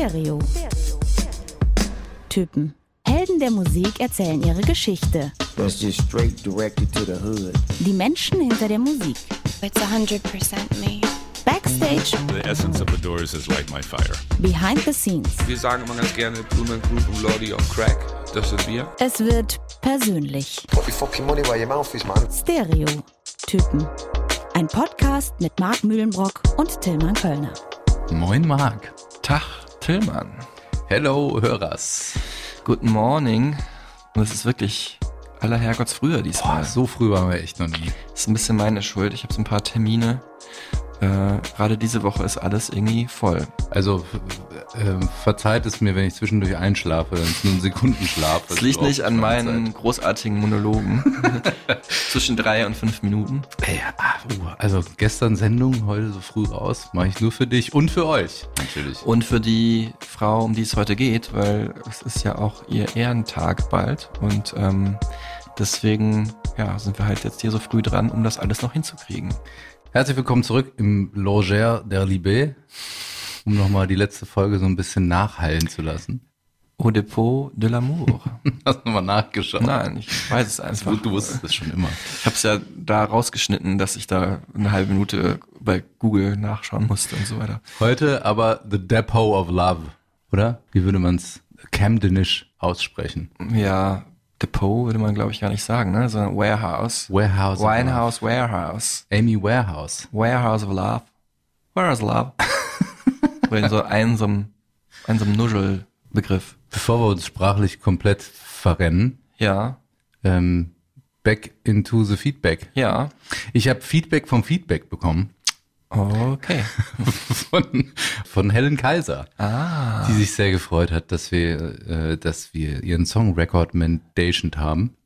Stereo. Typen. Helden der Musik erzählen ihre Geschichte. That's just straight directed to the hood. Die Menschen hinter der Musik. It's 100% me. Backstage, The essence of the Doors is like my fire. behind the scenes. Wir sagen immer ganz gerne Blumen Group und Lordy on Crack. Das sind wir. Es wird persönlich. Put your fucking money where your mouth is, man. Stereo. Typen. Ein Podcast mit Marc Mühlenbrock und Tillmann Kölner. Moin Marc. Tag, Tillmann. Hello Hörers. Guten Morning. Und es ist wirklich aller Herrgotts früher diesmal. Boah, so früh waren wir echt noch nie. Das ist ein bisschen meine Schuld. Ich habe so ein paar Termine. Äh, Gerade diese Woche ist alles irgendwie voll. Also äh, verzeiht es mir, wenn ich zwischendurch einschlafe, wenn es nur ein Sekundenschlaf ist. Es liegt nicht an meinen großartigen Monologen. Zwischen drei und fünf Minuten. Zeit. Ey, ah, uh, also gestern Sendung, heute so früh raus, mache ich nur für dich und für euch natürlich. Und für die Frau, um die es heute geht, weil es ist ja auch ihr Ehrentag bald. Und ähm, deswegen ja, sind wir halt jetzt hier so früh dran, um das alles noch hinzukriegen. Herzlich willkommen zurück im Loger der Libé, um nochmal die letzte Folge so ein bisschen nachhallen zu lassen. Au Depot de l'Amour. Hast du nochmal nachgeschaut? Nein, ich weiß es einfach. Du, du wusstest es schon immer. Ich habe es ja da rausgeschnitten, dass ich da eine halbe Minute bei Google nachschauen musste und so weiter. Heute aber The Depot of Love, oder? Wie würde man es Camdenisch aussprechen? Ja, Depot würde man glaube ich gar nicht sagen, ne? sondern Warehouse. Warehouse. of Winehouse, Warehouse. Amy Warehouse. Warehouse of Love. Where is Love? Oder in so einsam, einsam Nuschelbegriff. Bevor wir uns sprachlich komplett verrennen, Ja, ähm, back into the Feedback. ja. Ich habe Feedback vom Feedback bekommen Okay. von, von Helen Kaiser, Ah. die sich sehr gefreut hat, dass wir, äh, dass wir ihren Song Recommendation haben.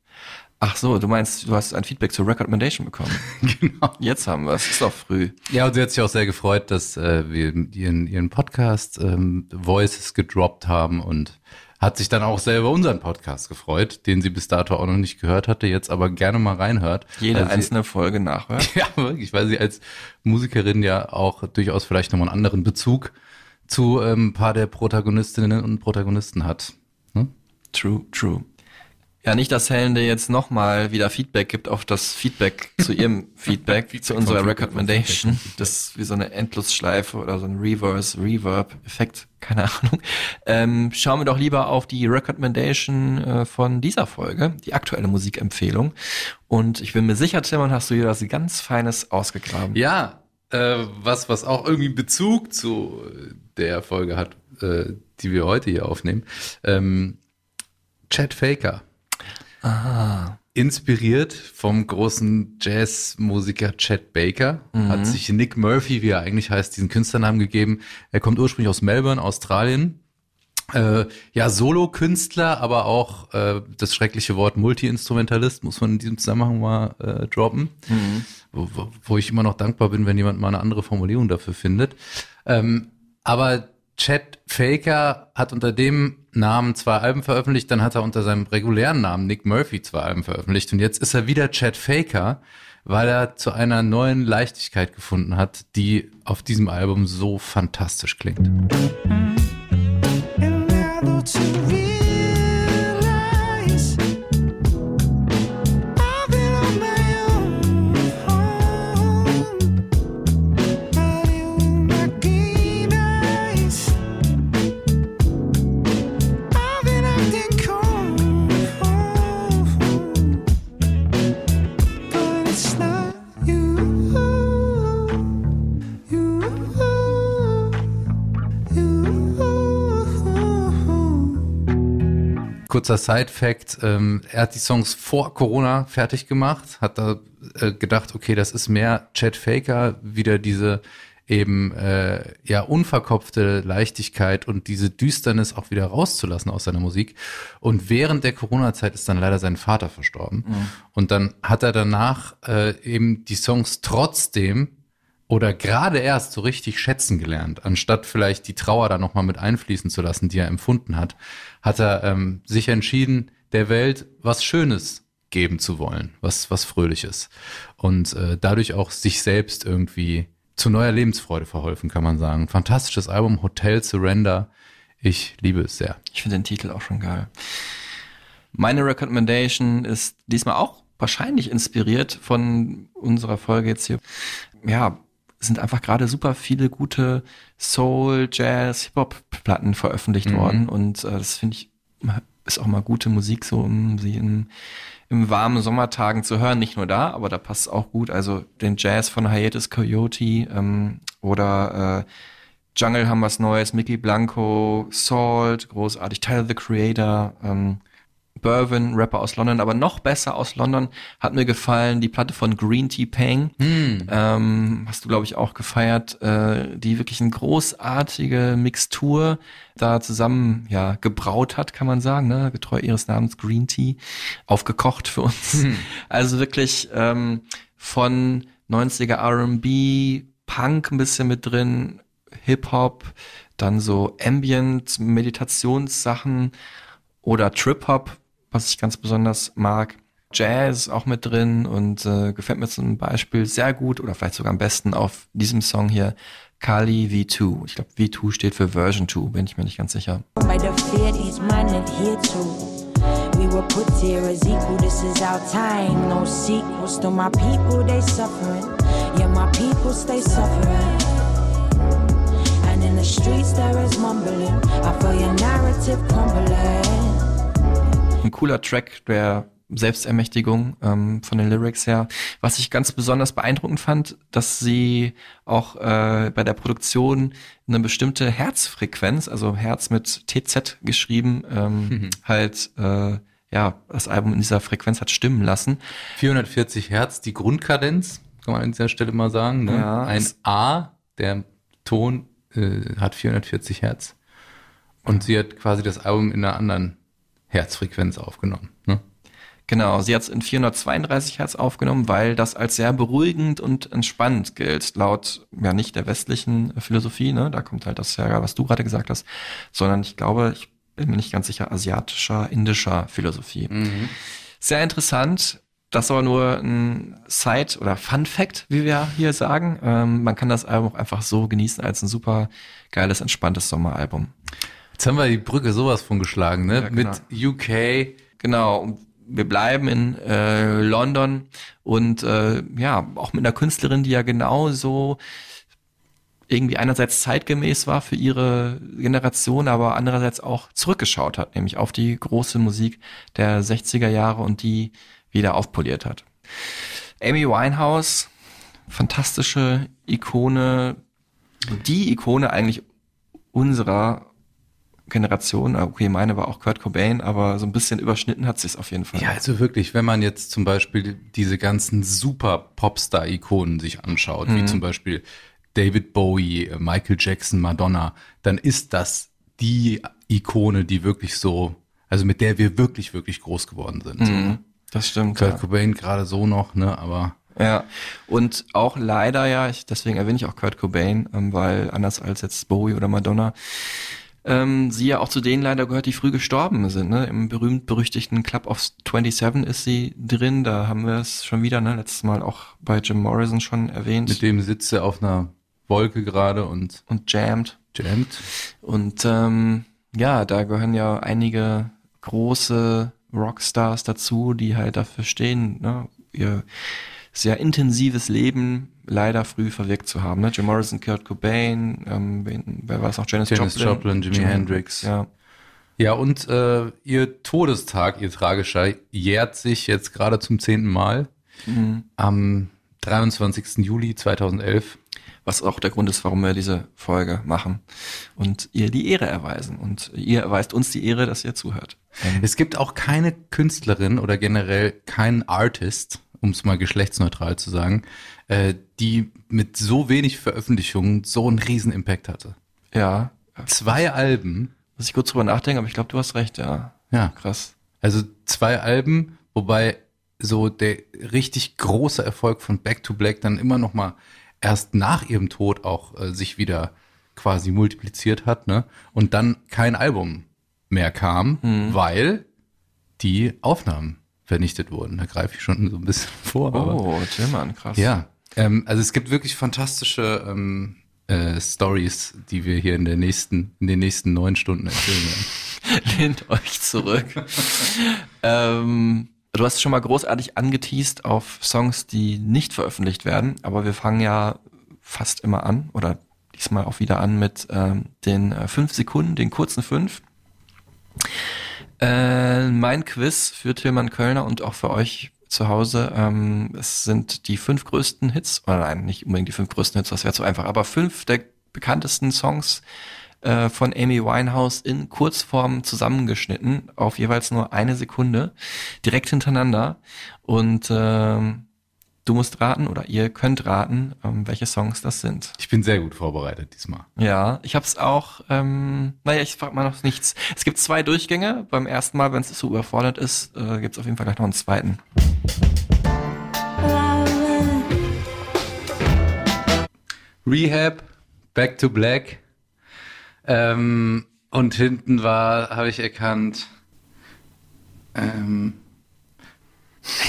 Ach so, du meinst, du hast ein Feedback zur Recommendation bekommen. Genau. Jetzt haben wir es. Ist doch früh. Ja, und sie hat sich auch sehr gefreut, dass äh, wir ihren, ihren Podcast ähm, Voices gedroppt haben und hat sich dann auch selber unseren Podcast gefreut, den sie bis dato auch noch nicht gehört hatte, jetzt aber gerne mal reinhört. Jede sie- einzelne Folge nachhört. Ja, wirklich, weil sie als Musikerin ja auch durchaus vielleicht nochmal einen anderen Bezug zu ähm, ein paar der Protagonistinnen und Protagonisten hat. Hm? True, true. Ja, nicht, dass Helen dir jetzt nochmal wieder Feedback gibt auf das Feedback zu ihrem Feedback, Feedback zu unserer Recommendation. Das ist wie so eine Endlosschleife oder so ein Reverse, Reverb-Effekt, keine Ahnung. Ähm, schauen wir doch lieber auf die Recommendation äh, von dieser Folge, die aktuelle Musikempfehlung. Und ich bin mir sicher, Timon, hast du hier was ganz Feines ausgegraben. Ja, äh, was, was auch irgendwie Bezug zu der Folge hat, äh, die wir heute hier aufnehmen. Ähm, Chad Faker. Ah. Inspiriert vom großen Jazzmusiker Chad Baker hat sich Nick Murphy, wie er eigentlich heißt, diesen Künstlernamen gegeben. Er kommt ursprünglich aus Melbourne, Australien. Äh, ja, Solo-Künstler, aber auch äh, das schreckliche Wort Multi-Instrumentalist muss man in diesem Zusammenhang mal äh, droppen. Wo, wo, wo ich immer noch dankbar bin, wenn jemand mal eine andere Formulierung dafür findet. Ähm, aber Chad Faker hat unter dem Namen zwei Alben veröffentlicht, dann hat er unter seinem regulären Namen Nick Murphy zwei Alben veröffentlicht und jetzt ist er wieder Chad Faker, weil er zu einer neuen Leichtigkeit gefunden hat, die auf diesem Album so fantastisch klingt. Kurzer Side-Fact, ähm, er hat die Songs vor Corona fertig gemacht, hat da äh, gedacht, okay, das ist mehr Chad Faker, wieder diese eben äh, ja unverkopfte Leichtigkeit und diese Düsternis auch wieder rauszulassen aus seiner Musik. Und während der Corona-Zeit ist dann leider sein Vater verstorben. Und dann hat er danach äh, eben die Songs trotzdem oder gerade erst so richtig schätzen gelernt, anstatt vielleicht die Trauer da nochmal mit einfließen zu lassen, die er empfunden hat, hat er ähm, sich entschieden, der Welt was Schönes geben zu wollen, was, was Fröhliches. Und äh, dadurch auch sich selbst irgendwie zu neuer Lebensfreude verholfen, kann man sagen. Fantastisches Album, Hotel Surrender Ich liebe es sehr. Ich finde den Titel auch schon geil. Meine Recommendation ist diesmal auch wahrscheinlich inspiriert von unserer Folge jetzt hier. Ja, sind einfach gerade super viele gute Soul, Jazz, Hip-Hop-Platten veröffentlicht Mhm. worden und äh, das finde ich ist auch mal gute Musik, so um sie in, im warmen Sommertagen zu hören. Nicht nur da, aber da passt es auch gut. Also den Jazz von Hiatus Coyote ähm, oder äh, Jungle haben was Neues, Mickey Blanco, Salt, großartig, Tyler the Creator, ähm, Bervin, Rapper aus London, aber noch besser aus London hat mir gefallen die Platte von Green Tea Pang. Ähm, hast du, glaube ich, auch gefeiert, äh, die wirklich eine großartige Mixtur da zusammen ja gebraut hat, kann man sagen, ne? getreu ihres Namens Green Tea, aufgekocht für uns. Also wirklich ähm, von 90er R&B, Punk ein bisschen mit drin, Hip-Hop, dann so Ambient, Meditationssachen oder Trip-Hop, was ich ganz besonders mag. Jazz auch mit drin und äh, gefällt mir zum Beispiel sehr gut oder vielleicht sogar am besten auf diesem Song hier Kali V2. Ich glaube, V2 steht für Version 2, bin ich mir nicht ganz sicher. We were put here as equal, this is our time, no sequels to my people, they suffering. Yeah, my people stay suffering. And in the streets there is mumbling, I feel your narrative crumbling. Ein cooler Track der Selbstermächtigung ähm, von den Lyrics her. Was ich ganz besonders beeindruckend fand, dass sie auch äh, bei der Produktion eine bestimmte Herzfrequenz, also Herz mit TZ geschrieben, ähm, halt äh, ja das Album in dieser Frequenz hat stimmen lassen. 440 Hertz, die Grundkadenz, kann man an dieser Stelle mal sagen. Ne? Ja, Ein A, der Ton äh, hat 440 Hertz. Und sie hat quasi das Album in einer anderen Herzfrequenz aufgenommen. Ne? Genau, sie hat es in 432 Hertz aufgenommen, weil das als sehr beruhigend und entspannt gilt, laut ja nicht der westlichen Philosophie, ne? Da kommt halt das her, was du gerade gesagt hast, sondern ich glaube, ich bin mir nicht ganz sicher, asiatischer, indischer Philosophie. Sehr interessant. Das war nur ein Side- oder Fun-Fact, wie wir hier sagen. Ähm, man kann das Album auch einfach so genießen als ein super geiles, entspanntes Sommeralbum. Jetzt haben wir die Brücke sowas von geschlagen, ne? Ja, genau. Mit UK. Genau, wir bleiben in äh, London und äh, ja, auch mit einer Künstlerin, die ja genauso irgendwie einerseits zeitgemäß war für ihre Generation, aber andererseits auch zurückgeschaut hat, nämlich auf die große Musik der 60er Jahre und die wieder aufpoliert hat. Amy Winehouse, fantastische Ikone, die Ikone eigentlich unserer Generation, okay, meine war auch Kurt Cobain, aber so ein bisschen überschnitten hat sich's auf jeden Fall. Ja, also wirklich, wenn man jetzt zum Beispiel diese ganzen super Popstar-Ikonen sich anschaut, Mhm. wie zum Beispiel David Bowie, äh, Michael Jackson, Madonna, dann ist das die Ikone, die wirklich so, also mit der wir wirklich, wirklich groß geworden sind. Mhm, das stimmt. Kurt Ja. Cobain gerade so noch, ne, aber ja, und auch leider ja, ich, deswegen erwähne ich auch Kurt Cobain, ähm, weil anders als jetzt Bowie oder Madonna, ähm, sie ja auch zu denen leider gehört, die früh gestorben sind. Ne? Im berühmt-berüchtigten Club of 27 ist sie drin, da haben wir es schon wieder, ne? letztes Mal auch bei Jim Morrison schon erwähnt. mit dem sitzt er auf einer Wolke gerade und und jammed. jammt. Und ähm, ja, da gehören ja einige große Rockstars dazu, die halt dafür stehen, ne, ihr sehr intensives Leben leider früh verwirkt zu haben. Ne? Jim Morrison, Kurt Cobain, ähm, wen, wer war es noch? Janis, Janis Joplin, Joplin, Jimi Hendrix. Ja. Ja, und äh, ihr Todestag, ihr tragischer, jährt sich jetzt gerade zum zehnten Mal. Mhm. Am 23. Juli 2011. Was auch der Grund ist, warum wir diese Folge machen und ihr die Ehre erweisen. Und ihr erweist uns die Ehre, dass ihr zuhört. Es gibt auch keine Künstlerin oder generell keinen Artist, um es mal geschlechtsneutral zu sagen, äh, die mit so wenig Veröffentlichungen so einen riesen Impact hatte. Ja. Zwei Alben, Muss ich kurz drüber nachdenken, aber ich glaube, du hast recht, ja. ja, Krass. also zwei Alben, wobei so der richtig große Erfolg von Back to Black dann immer noch mal erst nach ihrem Tod auch äh, sich wieder quasi multipliziert hat, ne? Und dann kein Album mehr kam, weil die Aufnahmen vernichtet wurden. Da greife ich schon so ein bisschen vor. Oh, Tillmann, krass. ja, ähm, also es gibt wirklich fantastische ähm, äh, Stories, die wir hier in der nächsten, in den nächsten neun Stunden erzählen werden. Lehnt euch zurück. ähm, du hast schon mal großartig angeteased auf Songs, die nicht veröffentlicht werden, aber wir fangen ja fast immer an oder diesmal auch wieder an mit ähm, den äh, fünf Sekunden, den kurzen fünf. Äh, mein Quiz für Tilman Kölner und auch für euch zu Hause. Ähm, es sind die fünf größten Hits, oder nein, nicht unbedingt die fünf größten Hits, das wäre zu einfach, aber fünf der bekanntesten Songs äh, von Amy Winehouse in Kurzform zusammengeschnitten, auf jeweils nur eine Sekunde, direkt hintereinander. Und ähm, du musst raten oder ihr könnt raten, ähm, welche Songs das sind. Ich bin sehr gut vorbereitet diesmal. Ja, ich habe es auch, ähm, naja, ich frage mal noch nichts. Es gibt zwei Durchgänge. Beim ersten Mal, wenn es so überfordert ist, äh, gibt es auf jeden Fall gleich noch einen zweiten. Rehab, Back to Black. Ähm, und hinten war, habe ich erkannt, ähm,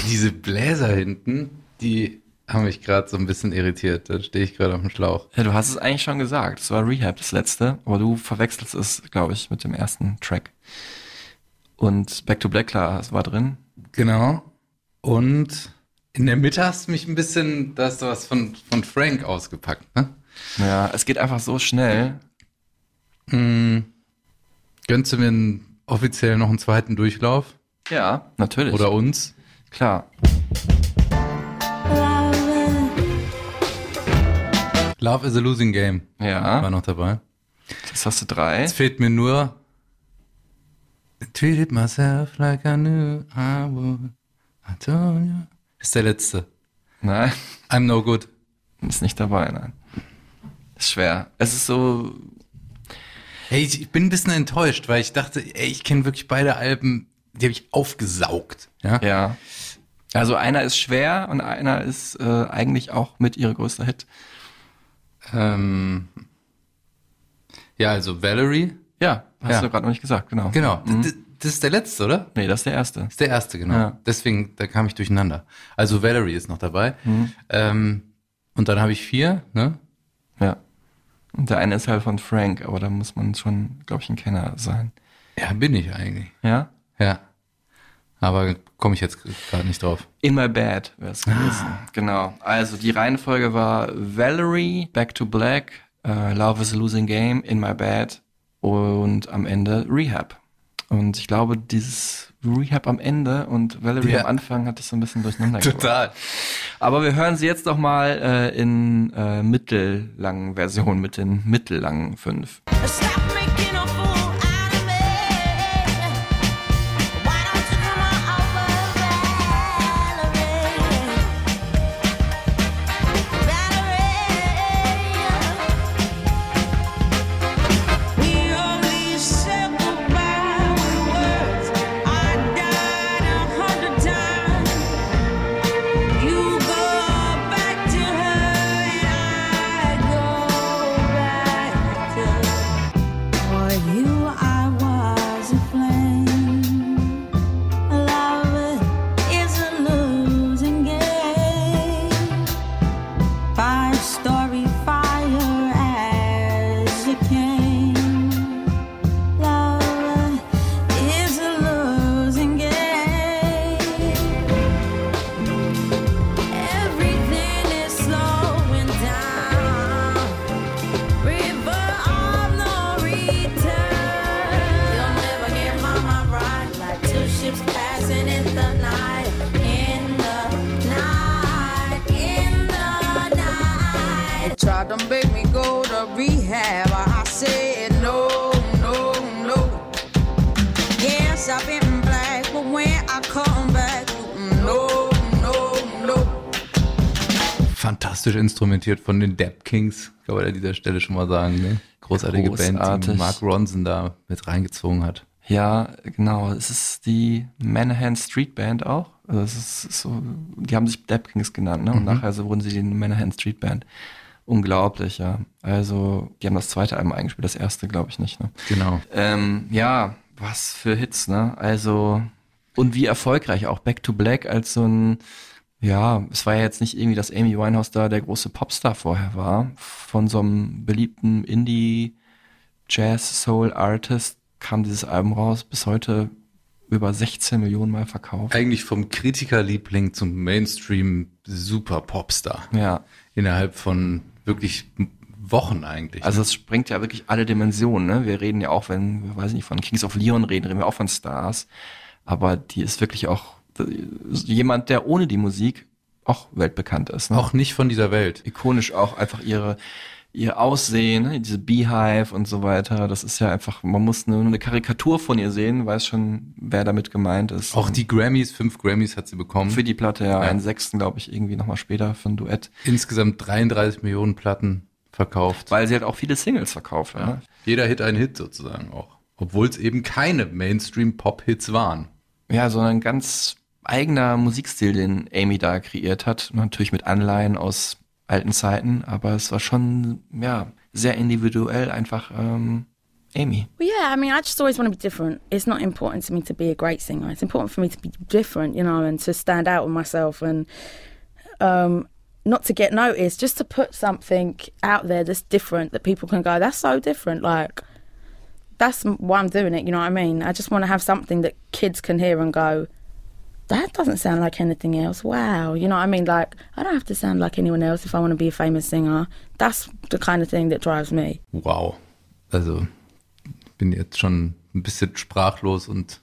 diese Bläser hinten, die haben mich gerade so ein bisschen irritiert. Da stehe ich gerade auf dem Schlauch. Ja, du hast es eigentlich schon gesagt. Es war Rehab das letzte, aber du verwechselst es, glaube ich, mit dem ersten Track. Und Back to Black, klar, es war drin. Genau. Und in der Mitte hast du mich ein bisschen, da hast du was von, von Frank ausgepackt, ne? Ja, es geht einfach so schnell. Mm, gönnst du mir offiziell noch einen zweiten Durchlauf? Ja, natürlich. Oder uns? klar. Love is a losing game. War Ja, noch dabei. das hast du drei. Jetzt fehlt mir nur Treated myself like I knew I would. I told you. Ist der letzte. Nein, I'm no good. ist nicht dabei, nein. Ist schwer. Es ist so, Hey, ich ich bin ein bisschen enttäuscht, weil ich dachte, ey, ich kenne wirklich beide Alben, die habe ich aufgesaugt. Ja. ja. Also einer ist schwer und einer ist äh, eigentlich auch mit ihrer größter Hit. Ähm, ja, also Valerie. Ja, hast Ja. du gerade noch nicht gesagt, genau. Genau. D- Das ist der letzte, oder? Nee, das ist der erste. Das ist der erste, genau. Ja. Deswegen, da kam ich durcheinander. Also Valerie ist noch dabei. Mhm. Ähm, und dann habe ich vier, ne? Ja. Und der eine ist halt von Frank, aber da muss man schon, glaube ich, ein Kenner sein. Ja, bin ich eigentlich. Ja? Ja. Aber komme ich jetzt gerade nicht drauf. In My Bed wäre es gewesen. Genau. Also die Reihenfolge war Valerie, Back to Black, äh, Love is a Losing Game, In My Bed und am Ende Rehab. Und ich glaube, dieses Rehab am Ende und Valerie Ja. am Anfang hat ich so ein bisschen durcheinander gebracht. Total. Aber wir hören sie jetzt doch mal äh, in äh, mittellangen Version mit den mittellangen fünf. Stop Fantastisch instrumentiert von den Dap Kings, kann man an dieser Stelle schon mal sagen. Ne? Großartige Band, die Großartig. Mark Ronson da mit reingezogen hat. Ja, genau. Es ist die Manahan Street Band auch. Also es ist so, die haben sich Dap Kings genannt, ne? Und nachher so wurden sie die Manahan Street Band. Unglaublich, ja. Also, die haben das zweite Album eingespielt, das erste, glaube ich nicht, ne? Genau. Ähm, ja, was für Hits, ne? Also, und wie erfolgreich auch Back to Black als so ein ja, es war ja jetzt nicht irgendwie, dass Amy Winehouse da der große Popstar vorher war. Von so einem beliebten Indie Jazz Soul Artist kam dieses Album raus, bis heute über 16 Millionen Mal verkauft. Eigentlich vom Kritikerliebling zum Mainstream super Popstar. Ja, Innerhalb von wirklich Wochen eigentlich. also es sprengt ja wirklich alle Dimensionen. Ne? Wir reden ja auch, wenn wir weiß nicht von Kings of Leon reden, reden wir auch von Stars. Aber die ist wirklich auch jemand, der ohne die Musik auch weltbekannt ist. Ne? auch nicht von dieser Welt. ikonisch auch einfach ihre ihr Aussehen, ne, diese Beehive und so weiter. Das ist ja einfach, man muss nur eine Karikatur von ihr sehen, weiß schon, wer damit gemeint ist. Auch die Grammys, fünf Grammys hat sie bekommen. für die Platte ja, Ja. einen sechsten, glaube ich, irgendwie nochmal später für ein Duett. Insgesamt 33 Millionen Platten verkauft. Weil sie halt auch viele Singles verkauft. Ja. Ja. Jeder Hit ein Hit sozusagen auch. Obwohl es eben keine Mainstream-Pop-Hits waren. ja, so ein ganz eigener Musikstil, den Amy da kreiert hat. Natürlich mit Anleihen aus alten Zeiten, aber es war schon, ja, sehr individuell einfach ähm, Amy. Well, yeah, I mean, I just always want to be different. It's not important to me to be a great singer. It's important for me to be different, you know, and to stand out with myself and um, not to get noticed, just to put something out there that's different that people can go, that's so different. Like, that's why I'm doing it, you know what I mean? I just want to have something that kids can hear and go, that doesn't sound like anything else. Wow. You know what I mean? Like, I don't have to sound like anyone else if I want to be a famous singer. That's the kind of thing that drives me. Wow. Also, bin jetzt schon ein bisschen sprachlos und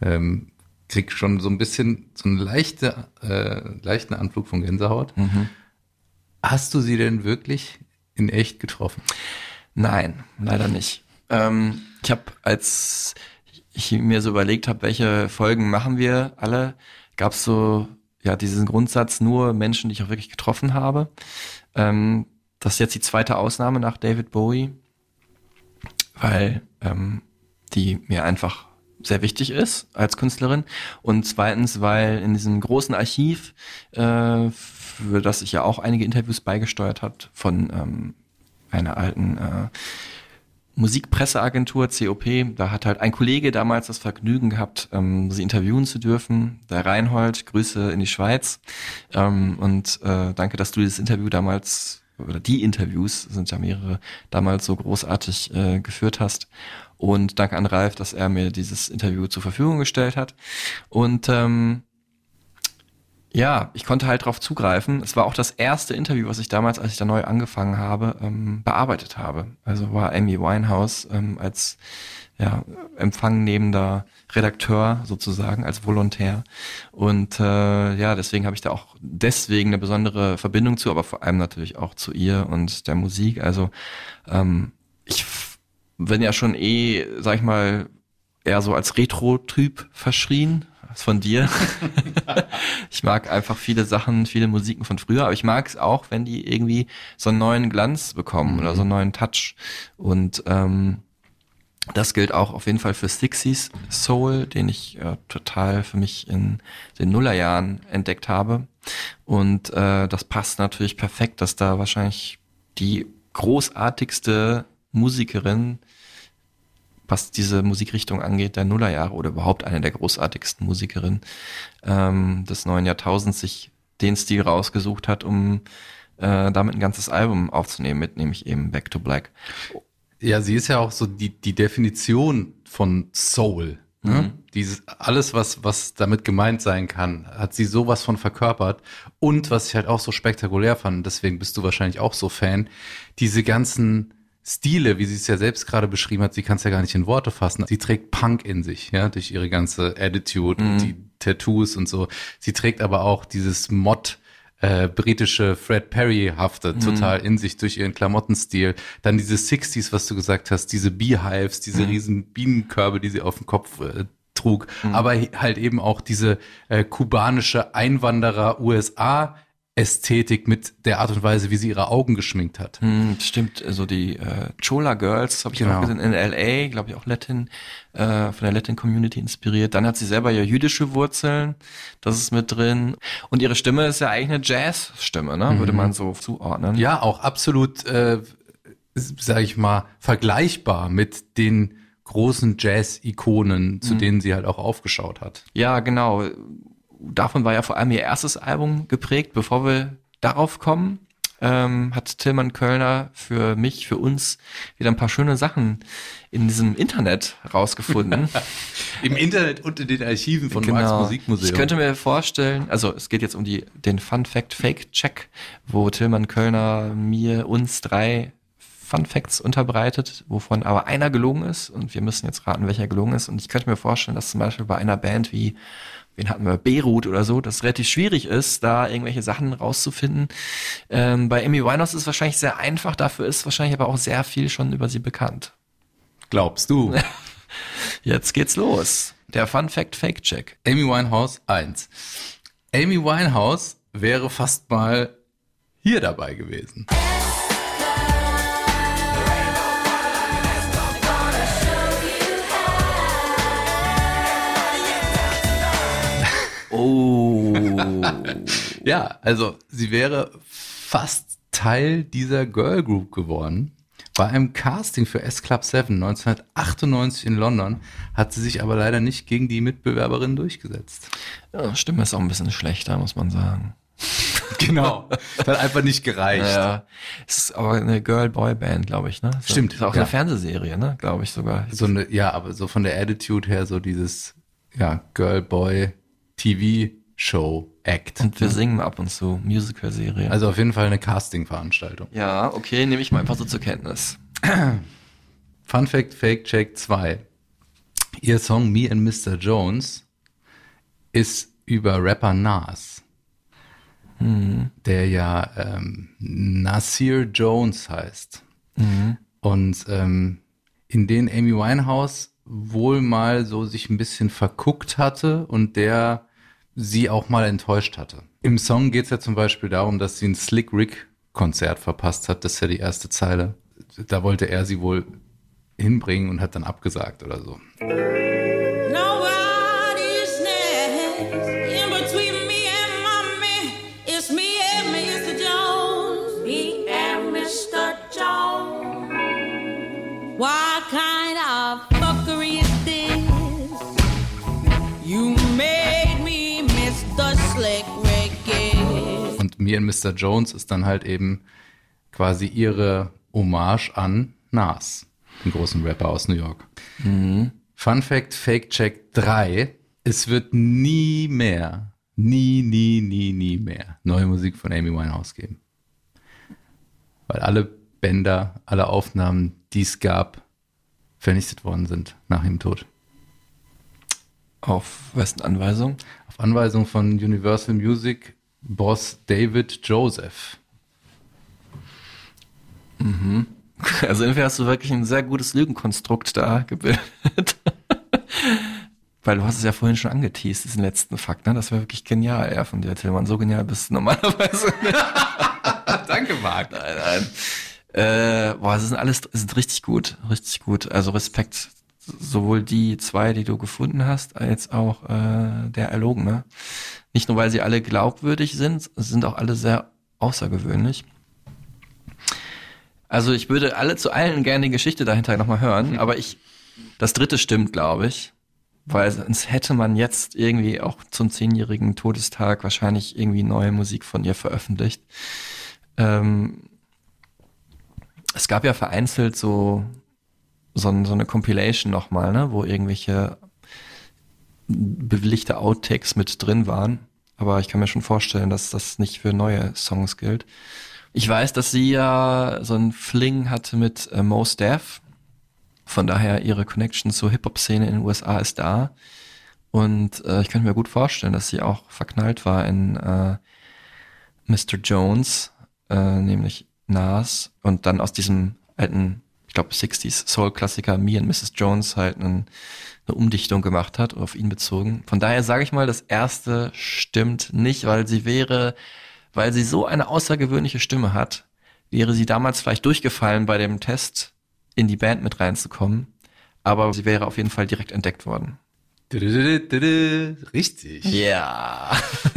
ähm, krieg schon so ein bisschen so einen leichte, äh, leichten Anflug von Gänsehaut. Hast du sie denn wirklich in echt getroffen? Nein, leider nicht. Ähm, ich habe, als ich mir so überlegt habe, welche Folgen machen wir alle, gab es so ja diesen Grundsatz nur Menschen, die ich auch wirklich getroffen habe. Ähm, das ist jetzt die zweite Ausnahme nach David Bowie, weil ähm, die mir einfach sehr wichtig ist als Künstlerin und zweitens, weil in diesem großen Archiv, äh, für das ich ja auch einige Interviews beigesteuert hat von ähm, einer alten äh, Musikpresseagentur COP, da hat halt ein Kollege damals das Vergnügen gehabt, ähm, sie interviewen zu dürfen, der Reinhold, Grüße in die Schweiz. Ähm, und äh, danke, dass du dieses Interview damals oder die Interviews sind ja mehrere damals so großartig äh, geführt hast. Und danke an Ralf, dass er mir dieses Interview zur Verfügung gestellt hat. Und ähm, ja, ich konnte halt drauf zugreifen. Es war auch das erste Interview, was ich damals, als ich da neu angefangen habe, ähm, bearbeitet habe. Also war Amy Winehouse ähm, als ja, empfangnehmender Redakteur sozusagen, als Volontär. Und äh, ja, deswegen habe ich da auch deswegen eine besondere Verbindung zu, aber vor allem natürlich auch zu ihr und der Musik. Also ähm, ich bin ja schon eh, sag ich mal, eher so als Retro-Typ verschrien. Von dir. ich mag einfach viele Sachen, viele Musiken von früher, aber ich mag es auch, wenn die irgendwie so einen neuen Glanz bekommen oder so einen neuen Touch. Und ähm, das gilt auch auf jeden Fall für Sixties Soul, den ich äh, total für mich in den Nullerjahren entdeckt habe. Und äh, das passt natürlich perfekt, dass da wahrscheinlich die großartigste Musikerin, was diese Musikrichtung angeht, der Nullerjahre oder überhaupt eine der großartigsten Musikerinnen ähm, des neuen Jahrtausends sich den Stil rausgesucht hat, um äh, damit ein ganzes Album aufzunehmen, mit nämlich eben Back to Black. Ja, sie ist ja auch so die, die Definition von Soul. Ne? Dieses, alles, was, was damit gemeint sein kann, hat sie sowas von verkörpert. Und was ich halt auch so spektakulär fand, deswegen bist du wahrscheinlich auch so Fan, diese ganzen Stile, wie sie es ja selbst gerade beschrieben hat, sie kann es ja gar nicht in Worte fassen. Sie trägt Punk in sich, ja, durch ihre ganze Attitude und die Tattoos und so. Sie trägt aber auch dieses Mod, äh, britische Fred Perry-hafte total in sich durch ihren Klamottenstil. Dann diese 60s, was du gesagt hast, diese Beehives, diese riesen Bienenkörbe, die sie auf dem Kopf äh, trug. Aber he- halt eben auch diese äh, kubanische Einwanderer-USA- Ästhetik mit der Art und Weise, wie sie ihre Augen geschminkt hat. Hm, stimmt, so die äh, Chola Girls habe ich Genau. auch gesehen in LA, glaube ich auch Latin, äh, von der Latin Community inspiriert. Dann hat sie selber ja jüdische Wurzeln, das ist mit drin. Und ihre Stimme ist ja eigentlich eine Jazz-Stimme, ne? würde man so zuordnen. Ja, auch absolut, äh, sage ich mal, vergleichbar mit den großen Jazz-Ikonen, zu denen sie halt auch aufgeschaut hat. Ja, genau. Davon war ja vor allem ihr erstes Album geprägt. Bevor wir darauf kommen, ähm, hat Tillmann Kölner für mich, für uns wieder ein paar schöne Sachen in diesem Internet rausgefunden. Im Internet und in den Archiven von Marx Musikmuseum. Genau. Ich könnte mir vorstellen, also es geht jetzt um die, den Fun Fact Fake Check, wo Tillmann Kölner mir, uns drei Fun Facts unterbreitet, wovon aber einer gelogen ist und wir müssen jetzt raten, welcher gelogen ist. Und ich könnte mir vorstellen, dass zum Beispiel bei einer Band wie, wen hatten wir, Beirut oder so, das relativ schwierig ist, da irgendwelche Sachen rauszufinden. Ähm, bei Amy Winehouse ist es wahrscheinlich sehr einfach, dafür ist wahrscheinlich aber auch sehr viel schon über sie bekannt. Glaubst du? Jetzt geht's los. Der Fun Fact Fake Check. Amy Winehouse 1. Amy Winehouse wäre fast mal hier dabei gewesen. Oh. Ja, also sie wäre fast Teil dieser Girl Group geworden. Bei einem Casting für S Club 7 1998 in London hat sie sich aber leider nicht gegen die Mitbewerberin durchgesetzt. ja, Stimme ist auch ein bisschen schlechter, muss man sagen. Genau. Das hat einfach nicht gereicht. Ja, es ist aber eine Girl-Boy-Band, glaube ich, ne? So, Stimmt, Ist auch ja. eine Fernsehserie, ne? Glaube ich sogar. So eine, ja, aber so von der Attitude her, so dieses, ja, Girl-Boy TV-Show-Act. Und wir singen ab und zu Musical-Serie. Also auf jeden Fall eine Casting-Veranstaltung. ja, okay, nehme ich mal einfach so zur Kenntnis. Fun Fact Fake Check 2. Ihr Song Me and Mr. Jones ist über Rapper Nas, der ja ähm, Nasir Jones heißt. Und ähm, in den Amy Winehouse wohl mal so sich ein bisschen verguckt hatte und der sie auch mal enttäuscht hatte. Im Song geht es ja zum Beispiel darum, dass sie ein Slick Rick Konzert verpasst hat. Das ist ja die erste Zeile. Da wollte er sie wohl hinbringen und hat dann abgesagt oder so. Me and Mr. Jones ist dann halt eben quasi ihre Hommage an Nas, den großen Rapper aus New York. Fun Fact, Fake Check 3. Es wird nie mehr, nie, nie, nie, nie mehr neue Musik von Amy Winehouse geben. Weil alle Bänder, alle Aufnahmen, die es gab, vernichtet worden sind nach ihrem Tod. Auf wessen Anweisung? Auf Anweisung von Universal Music Boss David Joseph. Also entweder hast du wirklich ein sehr gutes Lügenkonstrukt da gebildet. Weil du hast es ja vorhin schon angeteased, diesen letzten Fakt, ne? Das wäre wirklich genial, ja, von dir, Tillmann. So genial bist du normalerweise. Danke, Marc. Nein, nein. Äh, boah, sie sind alles, sie sind richtig gut, richtig gut. Also Respekt, sowohl die zwei, die du gefunden hast, als auch äh, der Erlogene. Nicht nur, weil sie alle glaubwürdig sind, sie sind auch alle sehr außergewöhnlich. Also ich würde alle zu allen gerne die Geschichte dahinter nochmal hören, aber ich, das dritte stimmt, glaube ich. Weil sonst hätte man jetzt irgendwie auch zum zehnjährigen Todestag wahrscheinlich irgendwie neue Musik von ihr veröffentlicht. Ähm, es gab ja vereinzelt so, so, so eine Compilation nochmal, ne, wo irgendwelche bewilligte Outtakes mit drin waren. Aber ich kann mir schon vorstellen, dass das nicht für neue Songs gilt. Ich weiß, dass sie ja so einen Fling hatte mit äh, Mos Def. Von daher ihre Connection zur Hip-Hop-Szene in den USA ist da. Und äh, ich könnte mir gut vorstellen, dass sie auch verknallt war in äh, Mr. Jones, äh, nämlich Nas. Und dann aus diesem alten, ich glaube 60s Soul-Klassiker Me and Mrs. Jones halt einen, eine Umdichtung gemacht hat, auf ihn bezogen. Von daher sage ich mal, das erste stimmt nicht, weil sie wäre, weil sie so eine außergewöhnliche Stimme hat, wäre sie damals vielleicht durchgefallen bei dem Test, in die Band mit reinzukommen. Aber sie wäre auf jeden Fall direkt entdeckt worden. Richtig. Ja.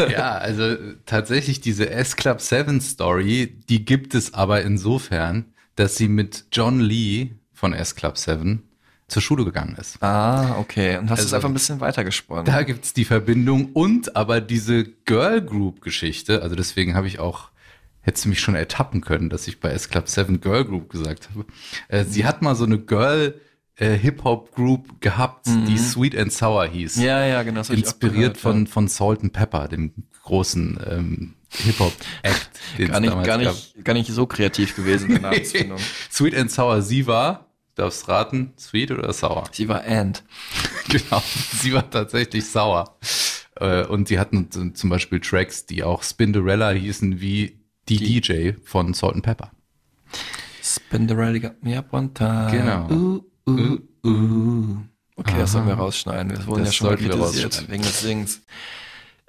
Ja, also tatsächlich diese S Club 7 Story, die gibt es aber insofern, dass sie mit John Lee von S Club 7 zur Schule gegangen ist. Ah, okay. Und hast es Also- einfach ein bisschen weitergesponnen. Da gibt's die Verbindung und aber diese Girl Group Geschichte, also deswegen habe ich auch, hättest du mich schon ertappen können, dass ich bei S Club 7 Girl Group gesagt habe. Äh, sie hat mal so eine Girl äh, Hip-Hop Group gehabt, die Sweet and Sour hieß. Mhm. ja, ja, genau. Inspiriert gehört, von, ja. von Salt and Pepper, dem großen ähm, Hip-Hop-Act, gar nicht, gar nicht, gar nicht so kreativ gewesen, die Namensfindung. Sweet and Sour, sie war, darfst raten, sweet oder sour? Sie war And. Genau, sie war tatsächlich sauer. Äh, Und sie hatten zum Beispiel Tracks, die auch Spinderella hießen wie die, DJ von Salt and Pepper. Spinderella got me up one time. Genau. Uh, uh, uh. Okay, das sollen wir rausschneiden. Wir wurden Das ja schon mal kritisiert wegen des Sings.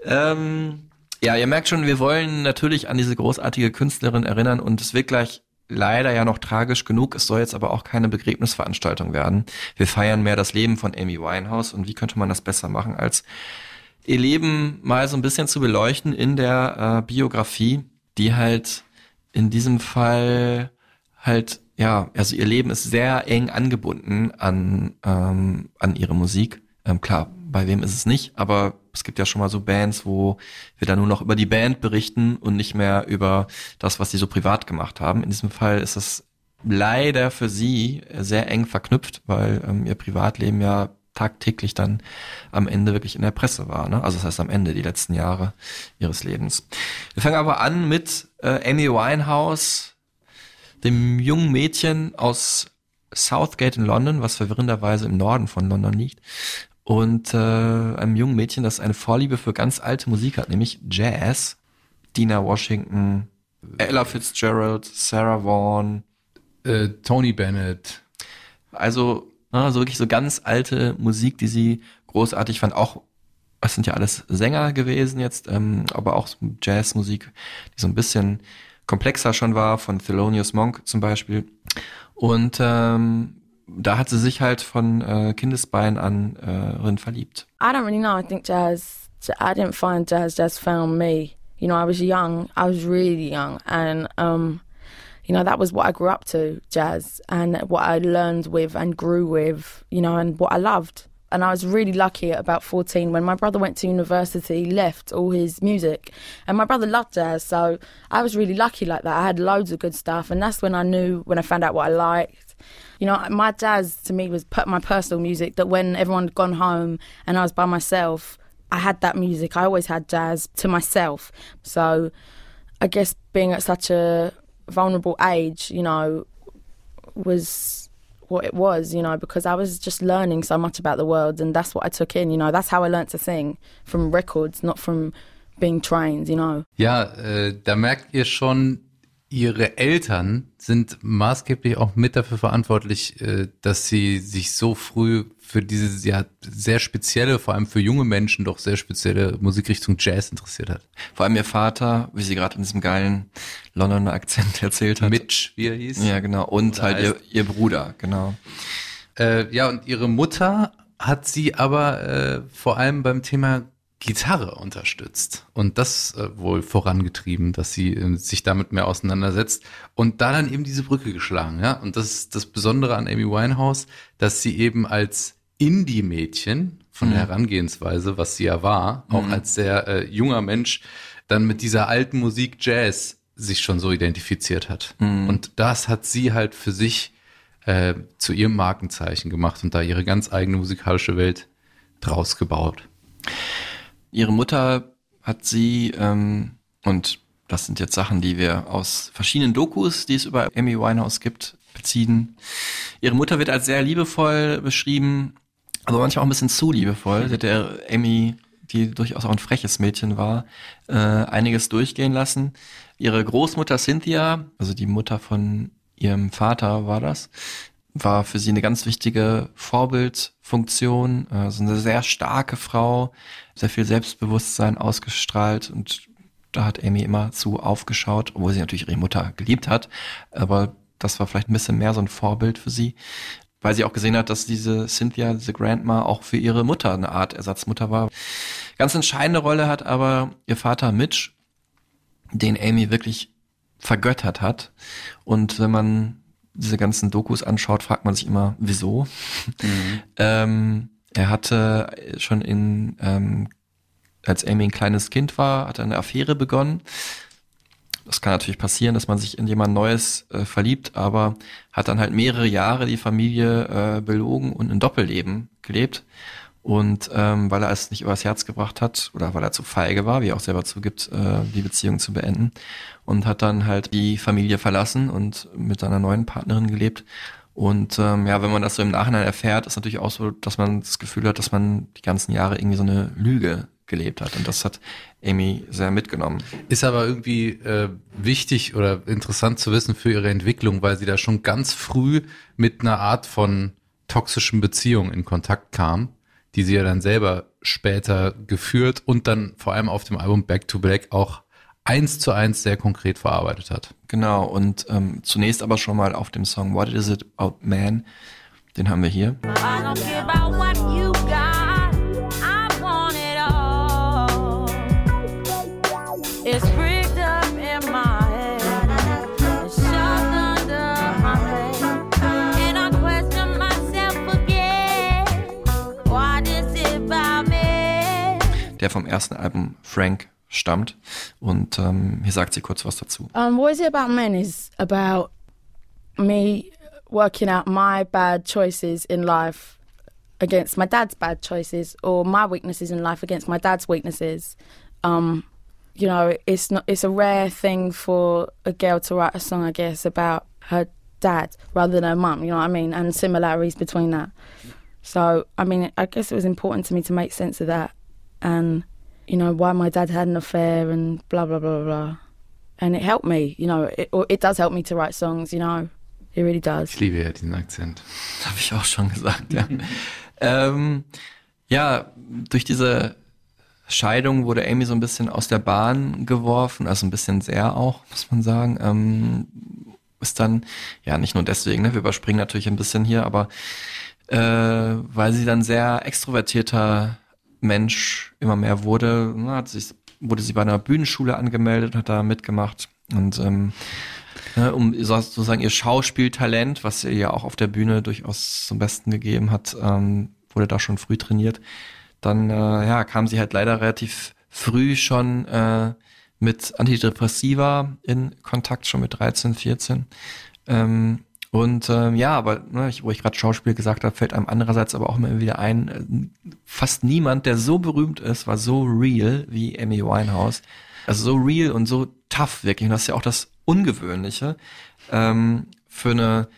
Ähm, ja, ihr merkt schon, wir wollen natürlich an diese großartige Künstlerin erinnern und es wird gleich leider ja noch tragisch genug. Es soll jetzt aber auch keine Begräbnisveranstaltung werden. Wir feiern mehr das Leben von Amy Winehouse und wie könnte man das besser machen, als ihr Leben mal so ein bisschen zu beleuchten in der äh, Biografie, die halt in diesem Fall halt, ja, also ihr Leben ist sehr eng angebunden an, ähm, an ihre Musik. Ähm, klar, bei wem ist es nicht, aber es gibt ja schon mal so Bands, wo wir dann nur noch über die Band berichten und nicht mehr über das, was sie so privat gemacht haben. In diesem Fall ist es leider für sie sehr eng verknüpft, weil ähm, ihr Privatleben ja tagtäglich dann am Ende wirklich in der Presse war. Ne? Also das heißt am Ende, die letzten Jahre ihres Lebens. Wir fangen aber an mit äh, Amy Winehouse, dem jungen Mädchen aus Southgate in London, was verwirrenderweise im Norden von London liegt. Und äh, einem jungen Mädchen, das eine Vorliebe für ganz alte Musik hat, nämlich Jazz. Dina Washington, Ella Fitzgerald, Sarah Vaughan, Äh, Tony Bennett. also, also wirklich so ganz alte Musik, die sie großartig fand. Auch, es sind ja alles Sänger gewesen jetzt, ähm, aber auch Jazzmusik, die so ein bisschen komplexer schon war, von Thelonious Monk zum Beispiel. Und ähm, da hat sie sich halt von äh, Kindesbein an äh, drin verliebt. I don't really know. I think jazz, I didn't find jazz, jazz found me. You know, I was young, I was really young, and, um, you know, that was what I grew up to, jazz, and what I learned with and grew with, you know, and what I loved. And I was really lucky at about 14 when my brother went to university, left all his music. And my brother loved jazz, so I was really lucky like that. I had loads of good stuff, and that's when I knew, when I found out what I liked. You know, my jazz to me was my personal music that when everyone had gone home and I was by myself, I had that music. I always had jazz to myself. So I guess being at such a vulnerable age, you know, was what it was, you know, because I was just learning so much about the world and that's what I took in, you know. That's how I learnt to sing from records, not from being trained, you know. Ja, äh, da merkt ihr schon, ihre Eltern sind maßgeblich auch mit dafür verantwortlich, äh, dass sie sich so früh für diese ja sehr spezielle, vor allem für junge Menschen doch sehr spezielle Musikrichtung Jazz interessiert hat. Vor allem ihr Vater, wie sie gerade in diesem geilen Londoner Akzent erzählt hat. Mitch, wie er hieß. Ja, genau. Und Oder halt ihr, ihr Bruder, genau. Äh, ja, und ihre Mutter hat sie aber äh, vor allem beim Thema Gitarre unterstützt und das äh, wohl vorangetrieben, dass sie äh, sich damit mehr auseinandersetzt und da dann eben diese Brücke geschlagen, ja. Und das ist das Besondere an Amy Winehouse, dass sie eben als Indie-Mädchen von der Herangehensweise, was sie ja war, auch als sehr äh, junger Mensch, dann mit dieser alten Musik Jazz sich schon so identifiziert hat. Und das hat sie halt für sich äh, zu ihrem Markenzeichen gemacht und da ihre ganz eigene musikalische Welt draus gebaut. Ihre Mutter hat sie, ähm, und das sind jetzt Sachen, die wir aus verschiedenen Dokus, die es über Amy Winehouse gibt, beziehen. Ihre Mutter wird als sehr liebevoll beschrieben, aber manchmal auch ein bisschen zu liebevoll. Sie hat der Amy, die durchaus auch ein freches Mädchen war, äh, einiges durchgehen lassen. Ihre Großmutter Cynthia, also die Mutter von ihrem Vater war das, war für sie eine ganz wichtige Vorbildfunktion, also eine sehr starke Frau, sehr viel Selbstbewusstsein ausgestrahlt und da hat Amy immer zu aufgeschaut, obwohl sie natürlich ihre Mutter geliebt hat, aber das war vielleicht ein bisschen mehr so ein Vorbild für sie, weil sie auch gesehen hat, dass diese Cynthia, diese Grandma auch für ihre Mutter eine Art Ersatzmutter war. Ganz entscheidende Rolle hat aber ihr Vater Mitch, den Amy wirklich vergöttert hat. Und wenn man diese ganzen Dokus anschaut, fragt man sich immer, wieso. ähm, er hatte schon in, ähm, als Amy ein kleines Kind war, hat er eine Affäre begonnen. Das kann natürlich passieren, dass man sich in jemand Neues äh, verliebt, aber hat dann halt mehrere Jahre die Familie äh, belogen und ein Doppelleben gelebt. Und ähm, weil er es nicht übers Herz gebracht hat oder weil er zu feige war, wie er auch selber zugibt, äh, die Beziehung zu beenden und hat dann halt die Familie verlassen und mit seiner neuen Partnerin gelebt. Und ähm, ja, wenn man das so im Nachhinein erfährt, ist natürlich auch so, dass man das Gefühl hat, dass man die ganzen Jahre irgendwie so eine Lüge gelebt hat. Und das hat Amy sehr mitgenommen. Ist aber irgendwie äh, wichtig oder interessant zu wissen für ihre Entwicklung, weil sie da schon ganz früh mit einer Art von toxischen Beziehung in Kontakt kam, die sie ja dann selber später geführt und dann vor allem auf dem Album Back to Black auch eins zu eins sehr konkret verarbeitet hat. Genau, und ähm, zunächst aber schon mal auf dem Song What Is It About Man, den haben wir hier. Der vom ersten Album Frank stammt. Und ähm, hier sagt sie kurz was dazu. Um, what is it about men is about me working out my bad choices in life against my dad's bad choices, or my weaknesses in life against my dad's weaknesses. Um, you know, it's not. It's a rare thing for a girl to write a song, I guess, about her dad rather than her mum. You know what I mean? And similarities between that. So, I mean, I guess it was important to me to make sense of that, and you know why my dad had an affair and blah blah blah blah. And it helped me, you know. It, it does help me to write songs, you know. It really does. Ich liebe ja diesen Akzent. Habe ich auch schon gesagt, ja. ähm, ja, durch diese Scheidung wurde Amy so ein bisschen aus der Bahn geworfen, also ein bisschen sehr auch, muss man sagen. Ähm, ist dann, ja, nicht nur deswegen, ne, wir überspringen natürlich ein bisschen hier, aber äh, weil sie dann sehr extrovertierter Mensch immer mehr wurde, ne, hat sich, wurde sie bei einer Bühnenschule angemeldet, hat da mitgemacht und ähm, ne, um so- sozusagen ihr Schauspieltalent, was ihr ja auch auf der Bühne durchaus zum Besten gegeben hat, ähm, wurde da schon früh trainiert. Dann äh, ja, kam sie halt leider relativ früh schon äh, mit Antidepressiva in Kontakt, schon mit 13, 14. Ähm, und ähm, ja, aber ne, ich, wo ich gerade Schauspiel gesagt habe, fällt einem andererseits aber auch immer wieder ein, äh, fast niemand, der so berühmt ist, war so real wie Amy Winehouse. Also so real und so tough wirklich. Und das ist ja auch das Ungewöhnliche ähm, für eine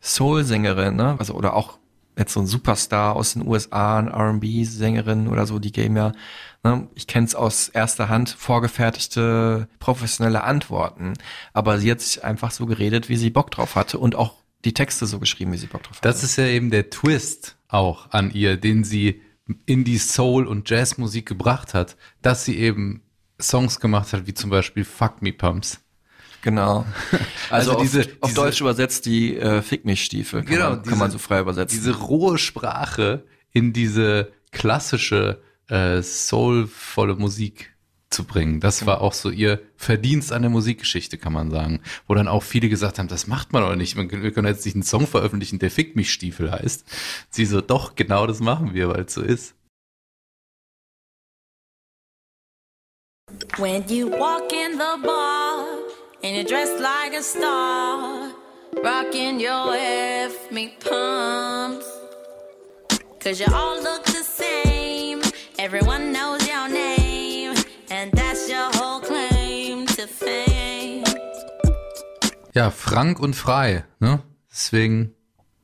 Soul-Sängerin, ne? Also oder auch jetzt so ein Superstar aus den USA, ein R&B-Sängerin oder so, die ja, ne, ich kenne es aus erster Hand, vorgefertigte professionelle Antworten. Aber sie hat sich einfach so geredet, wie sie Bock drauf hatte und auch die Texte so geschrieben, wie sie Bock drauf hatte. Das ist ja eben der Twist auch an ihr, den sie in die Soul- und Jazzmusik gebracht hat, dass sie eben Songs gemacht hat, wie zum Beispiel Fuck Me Pumps. Genau. Also, Also diese- auf, auf diese- Deutsch übersetzt die äh, Fick mich Stiefel. Kann, man, kann man so frei übersetzen. Diese rohe Sprache in diese klassische, äh, soulvolle Musik zu bringen. Das war auch so ihr Verdienst an der Musikgeschichte, kann man sagen. Wo dann auch viele gesagt haben, das macht man doch nicht. Man, wir können jetzt nicht einen Song veröffentlichen, der Fick mich Stiefel heißt. Sie so, doch, genau das machen wir, weil es so ist. When you walk in the bar and you're dressed like a star, rocking your F me pumps. Cause you all look the same, everyone knows your name, and that's your whole claim to fame. Ja, frank und frei, ne? Deswegen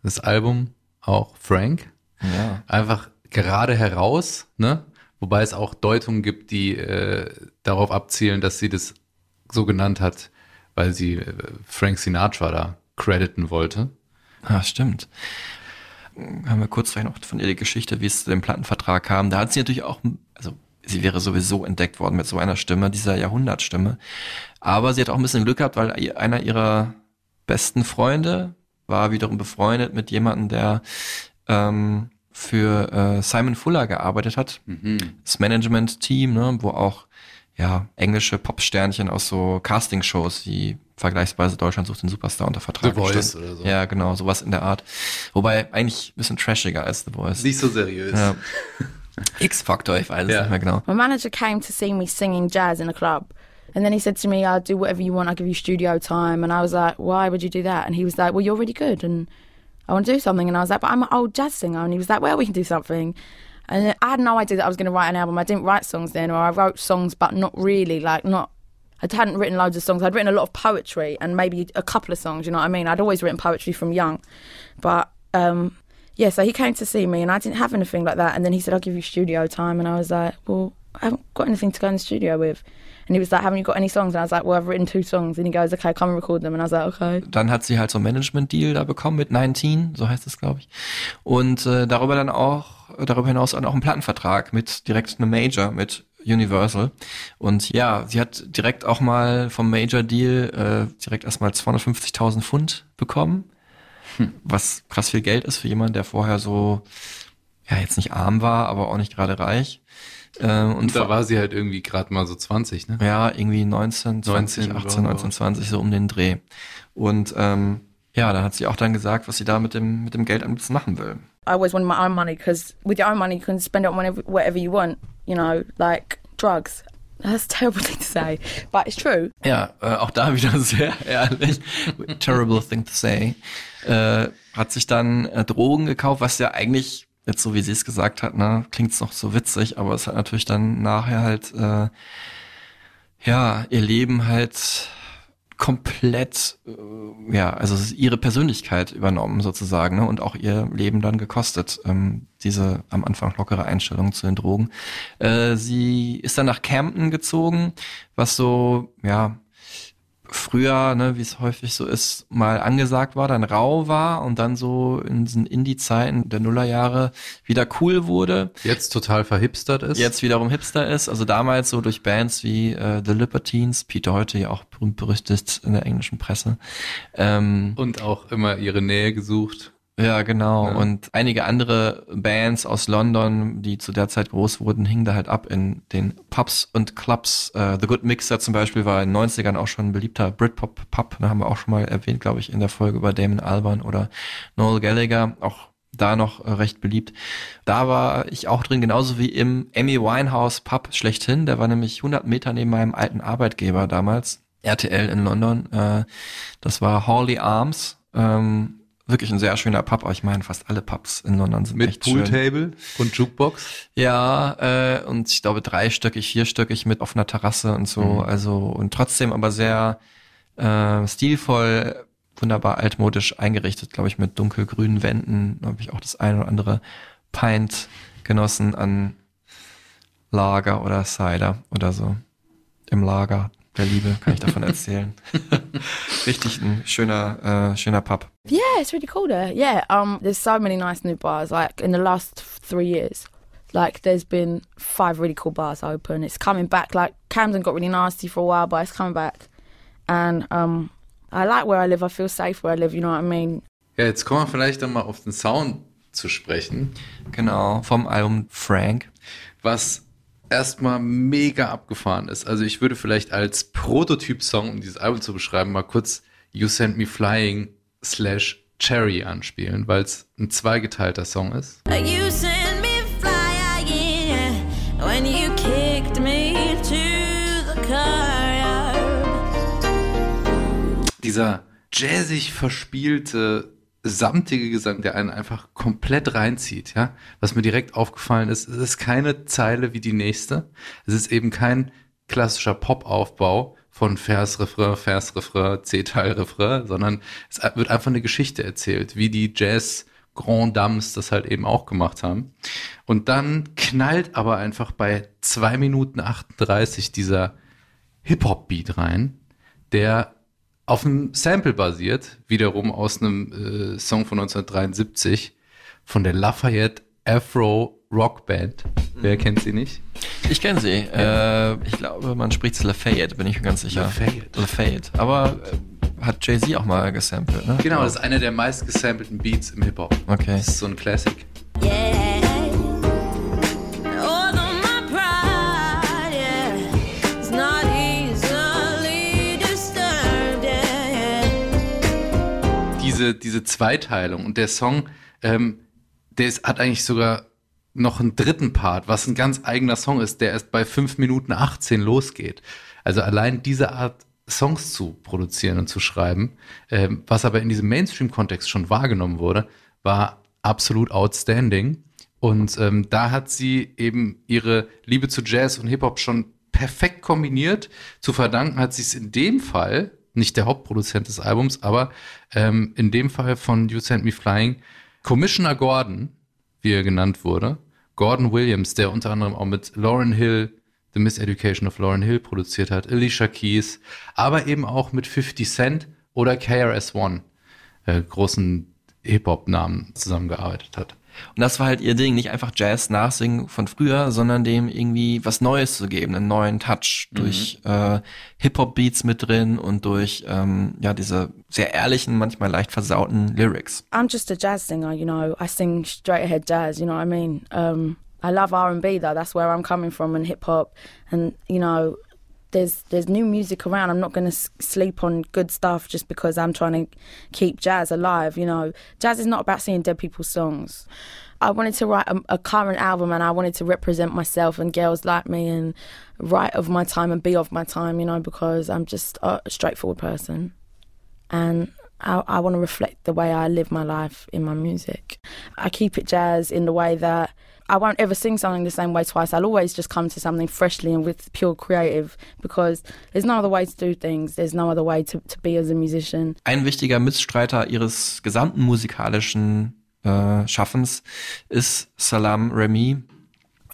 das Album auch Frank. Ja. Einfach gerade heraus, ne? Wobei es auch Deutungen gibt, die äh, darauf abzielen, dass sie das so genannt hat, weil sie äh, Frank Sinatra da crediten wollte. Ah, stimmt. Haben wir kurz vielleicht noch von ihr die Geschichte, wie es zu dem Plattenvertrag kam. Da hat sie natürlich auch, also sie wäre sowieso entdeckt worden mit so einer Stimme, dieser Jahrhundertstimme. Aber sie hat auch ein bisschen Glück gehabt, weil einer ihrer besten Freunde war wiederum befreundet mit jemandem, der ähm, für äh, Simon Fuller gearbeitet hat. Das Management-Team, ne, wo auch ja, englische Popsternchen aus so Castingshows, wie vergleichsweise Deutschland sucht den Superstar unter Vertrag. The Voice stand. oder so. Ja, genau, sowas in der Art. Wobei eigentlich ein bisschen trashiger als The Voice. Nicht so seriös. Ja. X-Factor, ich weiß es Ja. nicht mehr genau. My manager came to see me singing jazz in a club. And then he said to me, I'll do whatever you want, I'll give you studio time. And I was like, why would you do that? And he was like, well, you're really good and I want to do something. And I was like, but I'm an old jazz singer. And he was like, well, we can do something. And I had no idea that I was going to write an album. I didn't write songs then, or I wrote songs, but not really, like, not. I hadn't written loads of songs. I'd written a lot of poetry and maybe a couple of songs, you know what I mean? I'd always written poetry from young. But um, yeah, so he came to see me and I didn't have anything like that. And then he said, I'll give you studio time. And I was like, well, I haven't got anything to go in the studio with. And he was like, haven't you got any songs? And I was like, well, I've written two songs. And he goes, okay, come and record them. And I was like, okay. Dann hat sie halt so einen Management-Deal da bekommen mit 19, so heißt es, glaube ich. Und äh, darüber dann auch, darüber hinaus dann auch einen Plattenvertrag mit direkt einem Major, mit Universal. Und ja, sie hat direkt auch mal vom Major-Deal äh, direkt erstmal 250.000 Pfund bekommen, was krass viel Geld ist für jemanden, der vorher so, ja, jetzt nicht arm war, aber auch nicht gerade reich. Äh, und Und da war sie halt irgendwie gerade mal so 20, ne? ja, irgendwie 19, 20, 19, 18, ja. 19, 20, so um den Dreh. Und ähm, ja, dann hat sie auch dann gesagt, was sie da mit dem, mit dem Geld am liebsten machen will. I always wanted my own money because with your own money, you can spend it on whenever, whatever you want, you know, like drugs. That's a terrible thing to say, but it's true. Ja, äh, auch da wieder sehr ehrlich. Terrible thing to say. Äh, hat sich dann äh, Drogen gekauft, was ja eigentlich, jetzt so wie sie es gesagt hat, ne, klingt's noch so witzig, aber es hat natürlich dann nachher halt, äh, ja, ihr Leben halt komplett, äh, ja, also ihre Persönlichkeit übernommen sozusagen ne, und auch ihr Leben dann gekostet, ähm, diese am Anfang lockere Einstellung zu den Drogen. Äh, sie ist dann nach Camden gezogen, was so, ja, früher, ne, wie es häufig so ist, mal angesagt war, dann rau war und dann so in diesen Indie-Zeiten der Nullerjahre wieder cool wurde Jetzt total verhipstert ist. jetzt wiederum Hipster ist. Also damals so durch Bands wie äh, The Libertines, Peter heute ja auch berühmt berüchtigt in der englischen Presse. Ähm, Und auch immer ihre Nähe gesucht. Ja, genau. Ja. Und einige andere Bands aus London, die zu der Zeit groß wurden, hingen da halt ab in den Pubs und Clubs. Äh, The Good Mixer zum Beispiel war in den 90ern auch schon ein beliebter Britpop-Pub. Da haben wir auch schon mal erwähnt, glaube ich, in der Folge über Damon Albarn oder Noel Gallagher. Auch da noch äh, recht beliebt. Da war ich auch drin, genauso wie im Amy Winehouse Pub schlechthin. Der war nämlich 100 Meter neben meinem alten Arbeitgeber damals, RTL in London. Äh, das war Hawley Arms. Ähm, wirklich ein sehr schöner Pub, aber ich meine, fast alle Pubs in London sind Mit echt schön. Pooltable und Jukebox. Ja, äh, und ich glaube dreistöckig, vierstöckig mit offener Terrasse und so. Mhm. Also und trotzdem aber sehr äh, stilvoll, wunderbar altmodisch eingerichtet, glaube ich, mit dunkelgrünen Wänden. Da habe ich auch das eine oder andere Pint genossen an Lager oder Cider oder so. Im Lager der Liebe kann ich davon erzählen. Richtig ein schöner, äh, schöner Pub. Yeah, it's really cool there. Yeah, um, there's so many nice new bars. Like in the last three years, like there's been five really cool bars open. It's coming back. Like Camden got really nasty for a while, but it's coming back. And um, I like where I live. I feel safe where I live. You know what I mean? Ja, jetzt kommen wir vielleicht dann mal auf den Sound zu sprechen, Genau, vom Album Frank. was erstmal mega abgefahren ist. Also ich würde vielleicht als Prototyp-Song, um dieses Album zu beschreiben, mal kurz You Send Me Flying slash Cherry anspielen, weil es ein zweigeteilter Song ist. You sent me flying when you kicked me to the car. Dieser jazzig verspielte, samtige Gesang, der einen einfach komplett reinzieht, ja. Was mir direkt aufgefallen ist, es ist keine Zeile wie die nächste. Es ist eben kein klassischer Pop-Aufbau von Vers, Refrain, Vers, Refrain, C-Teil, Refrain, sondern es wird einfach eine Geschichte erzählt, wie die Jazz Grand Dames das halt eben auch gemacht haben. Und dann knallt aber einfach bei zwei Minuten 38 dieser Hip-Hop-Beat rein, der auf einem Sample basiert, wiederum aus einem äh, Song von 1973 von der Lafayette Afro Rock Band. Wer kennt sie nicht? Ich kenne sie. Äh, ich glaube, man spricht es Lafayette, bin ich mir ganz sicher. Lafayette. Lafayette. Aber äh, hat Jay-Z auch mal gesampelt, ne? Genau, das ist einer der meist gesamplten Beats im Hip-Hop. Okay. Das ist so ein Classic. Yeah. Diese, diese Zweiteilung und der Song, ähm, der ist, hat eigentlich sogar noch einen dritten Part, was ein ganz eigener Song ist, der erst bei 5 Minuten 18 losgeht. Also allein diese Art Songs zu produzieren und zu schreiben, ähm, was aber in diesem Mainstream-Kontext schon wahrgenommen wurde, war absolut outstanding. Und ähm, da hat sie eben ihre Liebe zu Jazz und Hip-Hop schon perfekt kombiniert. Zu verdanken hat sie es in dem Fall, nicht der Hauptproduzent des Albums, aber ähm, in dem Fall von You Sent Me Flying, Commissioner Gordon, wie er genannt wurde, Gordon Williams, der unter anderem auch mit Lauren Hill The Miseducation of Lauren Hill produziert hat, Alicia Keys, aber eben auch mit 50 Cent oder KRS-One, äh, großen Hip-Hop-Namen zusammengearbeitet hat. Und das war halt ihr Ding, nicht einfach Jazz nachsingen von früher, sondern dem irgendwie was Neues zu geben, einen neuen Touch durch äh, Hip-Hop-Beats mit drin und durch ähm, ja diese sehr ehrlichen, manchmal leicht versauten Lyrics. I'm just a jazz singer, you know. I sing straight ahead jazz, you know what I mean? Um, I love R&B though. That's where I'm coming from and hip hop and you know there's there's new music around. I'm not going to sleep on good stuff just because I'm trying to keep jazz alive, you know. Jazz is not about singing dead people's songs. I wanted to write a, a current album and I wanted to represent myself and girls like me and write of my time and be of my time, you know, because I'm just a straightforward person. and I, I want to reflect the way I live my life in my music. I keep it jazz in the way that I won't ever sing something the same way twice. I'll always just come to something freshly and with pure creative because there's no other way to do things. There's no other way to, to be as a musician. Ein wichtiger Mitstreiter ihres gesamten musikalischen äh, Schaffens ist Salam Remy.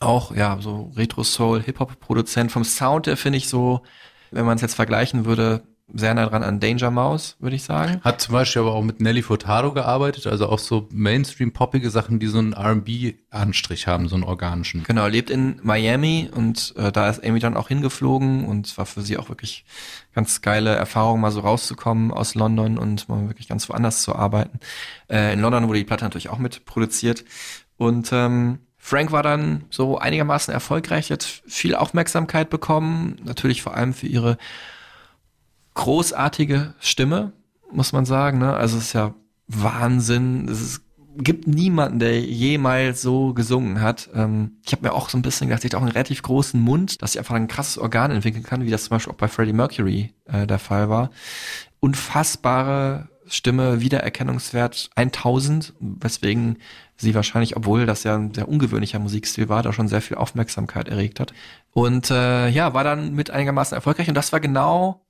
Auch ja, so Retro-Soul, Hip-Hop-Produzent. Vom Sound her finde ich so, wenn man es jetzt vergleichen würde, sehr nah dran an Danger Mouse, würde ich sagen. Hat zum Beispiel aber auch mit Nelly Furtado gearbeitet, also auch so Mainstream-poppige Sachen, die so einen R&B-Anstrich haben, so einen organischen. Genau, lebt in Miami und äh, da ist Amy dann auch hingeflogen und es war für sie auch wirklich ganz geile Erfahrung, mal so rauszukommen aus London und mal wirklich ganz woanders zu arbeiten. Äh, in London wurde die Platte natürlich auch mit produziert und ähm, Frank war dann so einigermaßen erfolgreich, hat viel Aufmerksamkeit bekommen, natürlich vor allem für ihre großartige Stimme, muss man sagen. Ne? Also es ist ja Wahnsinn. Es ist, gibt niemanden, der jemals so gesungen hat. Ähm, ich habe mir auch so ein bisschen gedacht, sie hat auch einen relativ großen Mund, dass sie einfach ein krasses Organ entwickeln kann, wie das zum Beispiel auch bei Freddie Mercury äh, der Fall war. Unfassbare Stimme, Wiedererkennungswert 1000, weswegen sie wahrscheinlich, obwohl das ja ein sehr ungewöhnlicher Musikstil war, da schon sehr viel Aufmerksamkeit erregt hat. Und äh, ja, war dann mit einigermaßen erfolgreich und das war genau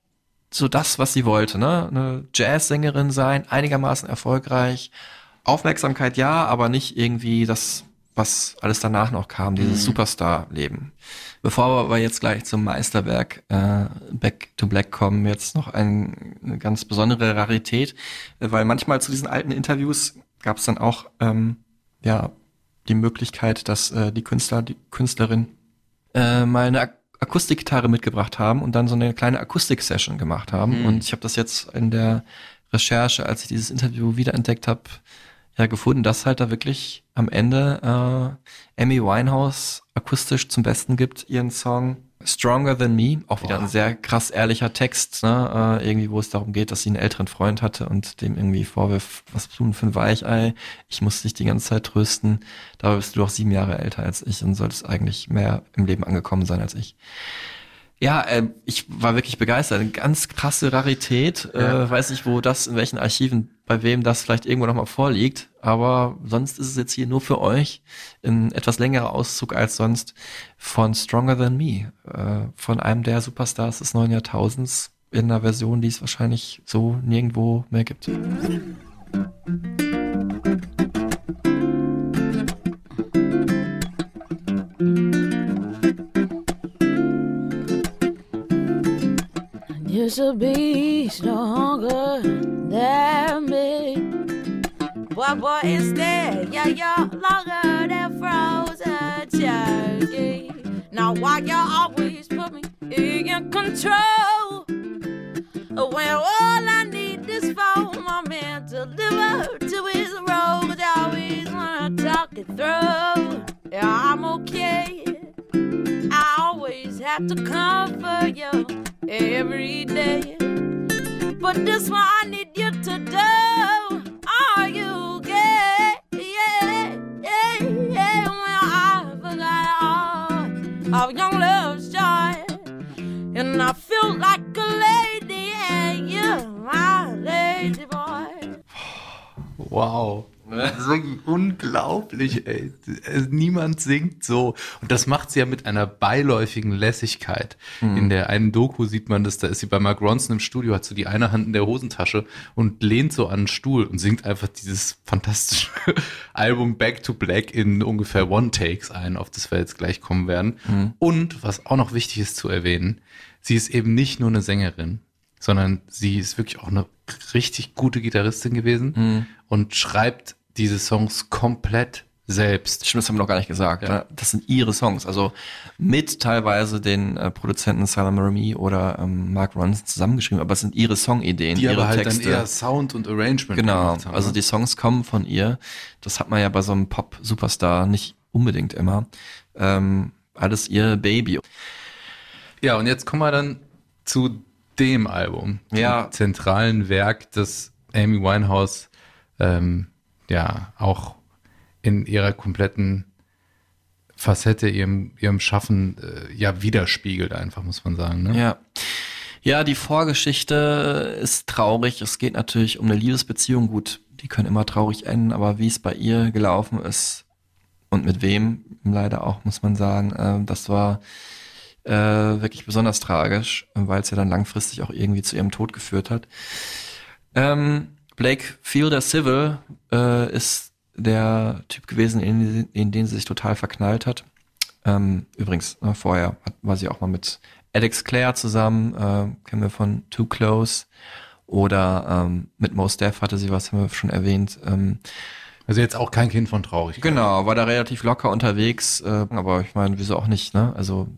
so das, was sie wollte, ne? Eine Jazzsängerin sein, einigermaßen erfolgreich. Aufmerksamkeit ja, aber nicht irgendwie das, was alles danach noch kam, dieses Mhm. Superstar-Leben. Bevor wir jetzt gleich zum Meisterwerk äh, Back to Black kommen, jetzt noch ein, eine ganz besondere Rarität, weil manchmal zu diesen alten Interviews gab es dann auch ähm, ja die Möglichkeit, dass äh, die Künstler, die Künstlerin äh, mal eine Akustikgitarre mitgebracht haben und dann so eine kleine Akustik-Session gemacht haben. Mhm. Und ich habe das jetzt in der Recherche, als ich dieses Interview wiederentdeckt habe, ja gefunden, dass halt da wirklich am Ende äh, Amy Winehouse akustisch zum Besten gibt, ihren Song Stronger Than Me, auch wieder Boah. ein sehr krass ehrlicher Text, ne? äh, irgendwie, wo es darum geht, dass sie einen älteren Freund hatte und dem irgendwie vorwirft, was bist du denn für ein Weichei, ich muss dich die ganze Zeit trösten, dabei bist du doch sieben Jahre älter als ich und solltest eigentlich mehr im Leben angekommen sein als ich. Ja, äh, ich war wirklich begeistert. Eine ganz krasse Rarität. Ja. Äh, weiß nicht, wo das, in welchen Archiven, bei wem das vielleicht irgendwo nochmal vorliegt. Aber sonst ist es jetzt hier nur für euch ein etwas längerer Auszug als sonst von Stronger Than Me. Äh, von einem der Superstars des neuen Jahrtausends in einer Version, die es wahrscheinlich so nirgendwo mehr gibt. You should be stronger than me. Boy, boy, instead, yeah, you're longer than frozen turkey. Now, why you always put me in control? When all I need is for my man to live up to his road, I always wanna talk it through. Yeah, I'm okay. I always have to comfort you every day. But this one I need you to do. Are you gay? Yeah, yeah, yeah. Well, I forgot all of young love's joy, and I feel like a lady, and you're my lady boy. wow. Das ist wirklich unglaublich, ey. Niemand singt so. Und das macht sie ja mit einer beiläufigen Lässigkeit. In der einen Doku sieht man das, da ist sie bei Mark Ronson im Studio, hat so die eine Hand in der Hosentasche und lehnt so an einen Stuhl und singt einfach dieses fantastische Album Back to Black in ungefähr One-Takes ein, auf das wir jetzt gleich kommen werden. Und was auch noch wichtig ist zu erwähnen, sie ist eben nicht nur eine Sängerin, sondern sie ist wirklich auch eine richtig gute Gitarristin gewesen und schreibt diese Songs komplett selbst. Stimmt, das haben wir noch gar nicht gesagt. Ja. ne? Das sind ihre Songs. Also mit teilweise den äh, Produzenten Salam Remy oder ähm, Mark Ronson zusammengeschrieben, aber es sind ihre Songideen, Die ihre aber halt Texte. dann eher Sound und Arrangement Genau, haben, also ne? die Songs kommen von ihr. Das hat man ja bei so einem Pop-Superstar nicht unbedingt immer. Ähm, alles ihr Baby. Ja, und jetzt kommen wir dann zu dem Album, Ja. dem zentralen Werk, das Amy Winehouse ähm, ja auch in ihrer kompletten Facette, ihrem, ihrem Schaffen äh, ja widerspiegelt, einfach, muss man sagen. Ne? Ja. Ja, die Vorgeschichte ist traurig. Es geht natürlich um eine Liebesbeziehung. Gut, die können immer traurig enden, aber wie es bei ihr gelaufen ist und mit wem, leider auch, muss man sagen, äh, das war äh, wirklich besonders tragisch, weil es ja dann langfristig auch irgendwie zu ihrem Tod geführt hat. Ähm, Blake Fielder Civil äh, ist der Typ gewesen, in, in den sie sich total verknallt hat. Ähm, übrigens, ne, vorher hat, war sie auch mal mit Alex Clare zusammen, äh, kennen wir von Too Close. Oder ähm, mit Mos Def hatte sie was, haben wir schon erwähnt. Ähm, Also jetzt auch kein Kind von Traurigkeit. Genau, war da relativ locker unterwegs, äh, aber ich meine, wieso auch nicht, ne? Also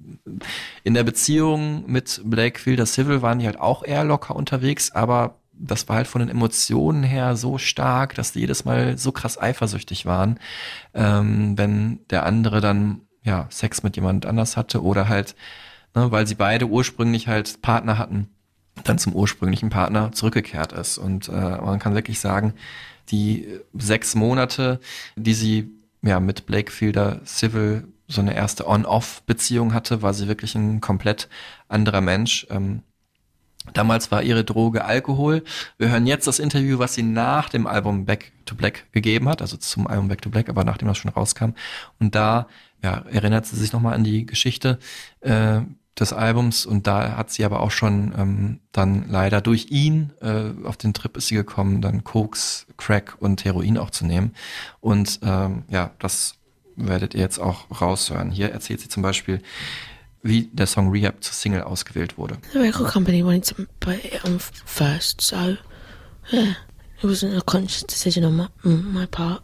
in der Beziehung mit Blake Fielder Civil waren die halt auch eher locker unterwegs, aber das war halt von den Emotionen her so stark, dass die jedes Mal so krass eifersüchtig waren, ähm, wenn der andere dann ja Sex mit jemand anders hatte oder halt, ne, weil sie beide ursprünglich halt Partner hatten, dann zum ursprünglichen Partner zurückgekehrt ist. Und äh, man kann wirklich sagen, die sechs Monate, die sie ja mit Blake Fielder Civil so eine erste On-Off-Beziehung hatte, war sie wirklich ein komplett anderer Mensch. Ähm, damals war ihre Droge Alkohol. Wir hören jetzt das Interview, was sie nach dem Album Back to Black gegeben hat, also zum Album Back to Black, aber nachdem das schon rauskam. Und da ja, erinnert sie sich nochmal an die Geschichte äh, des Albums und da hat sie aber auch schon ähm, dann leider durch ihn äh, auf den Trip ist sie gekommen, dann Koks, Crack und Heroin auch zu nehmen. Und ähm, ja, das werdet ihr jetzt auch raushören. Hier erzählt sie zum Beispiel, wie der Song Rehab zur Single ausgewählt wurde. The record company wanted to put it on first, so yeah, it wasn't a conscious decision on my, my part.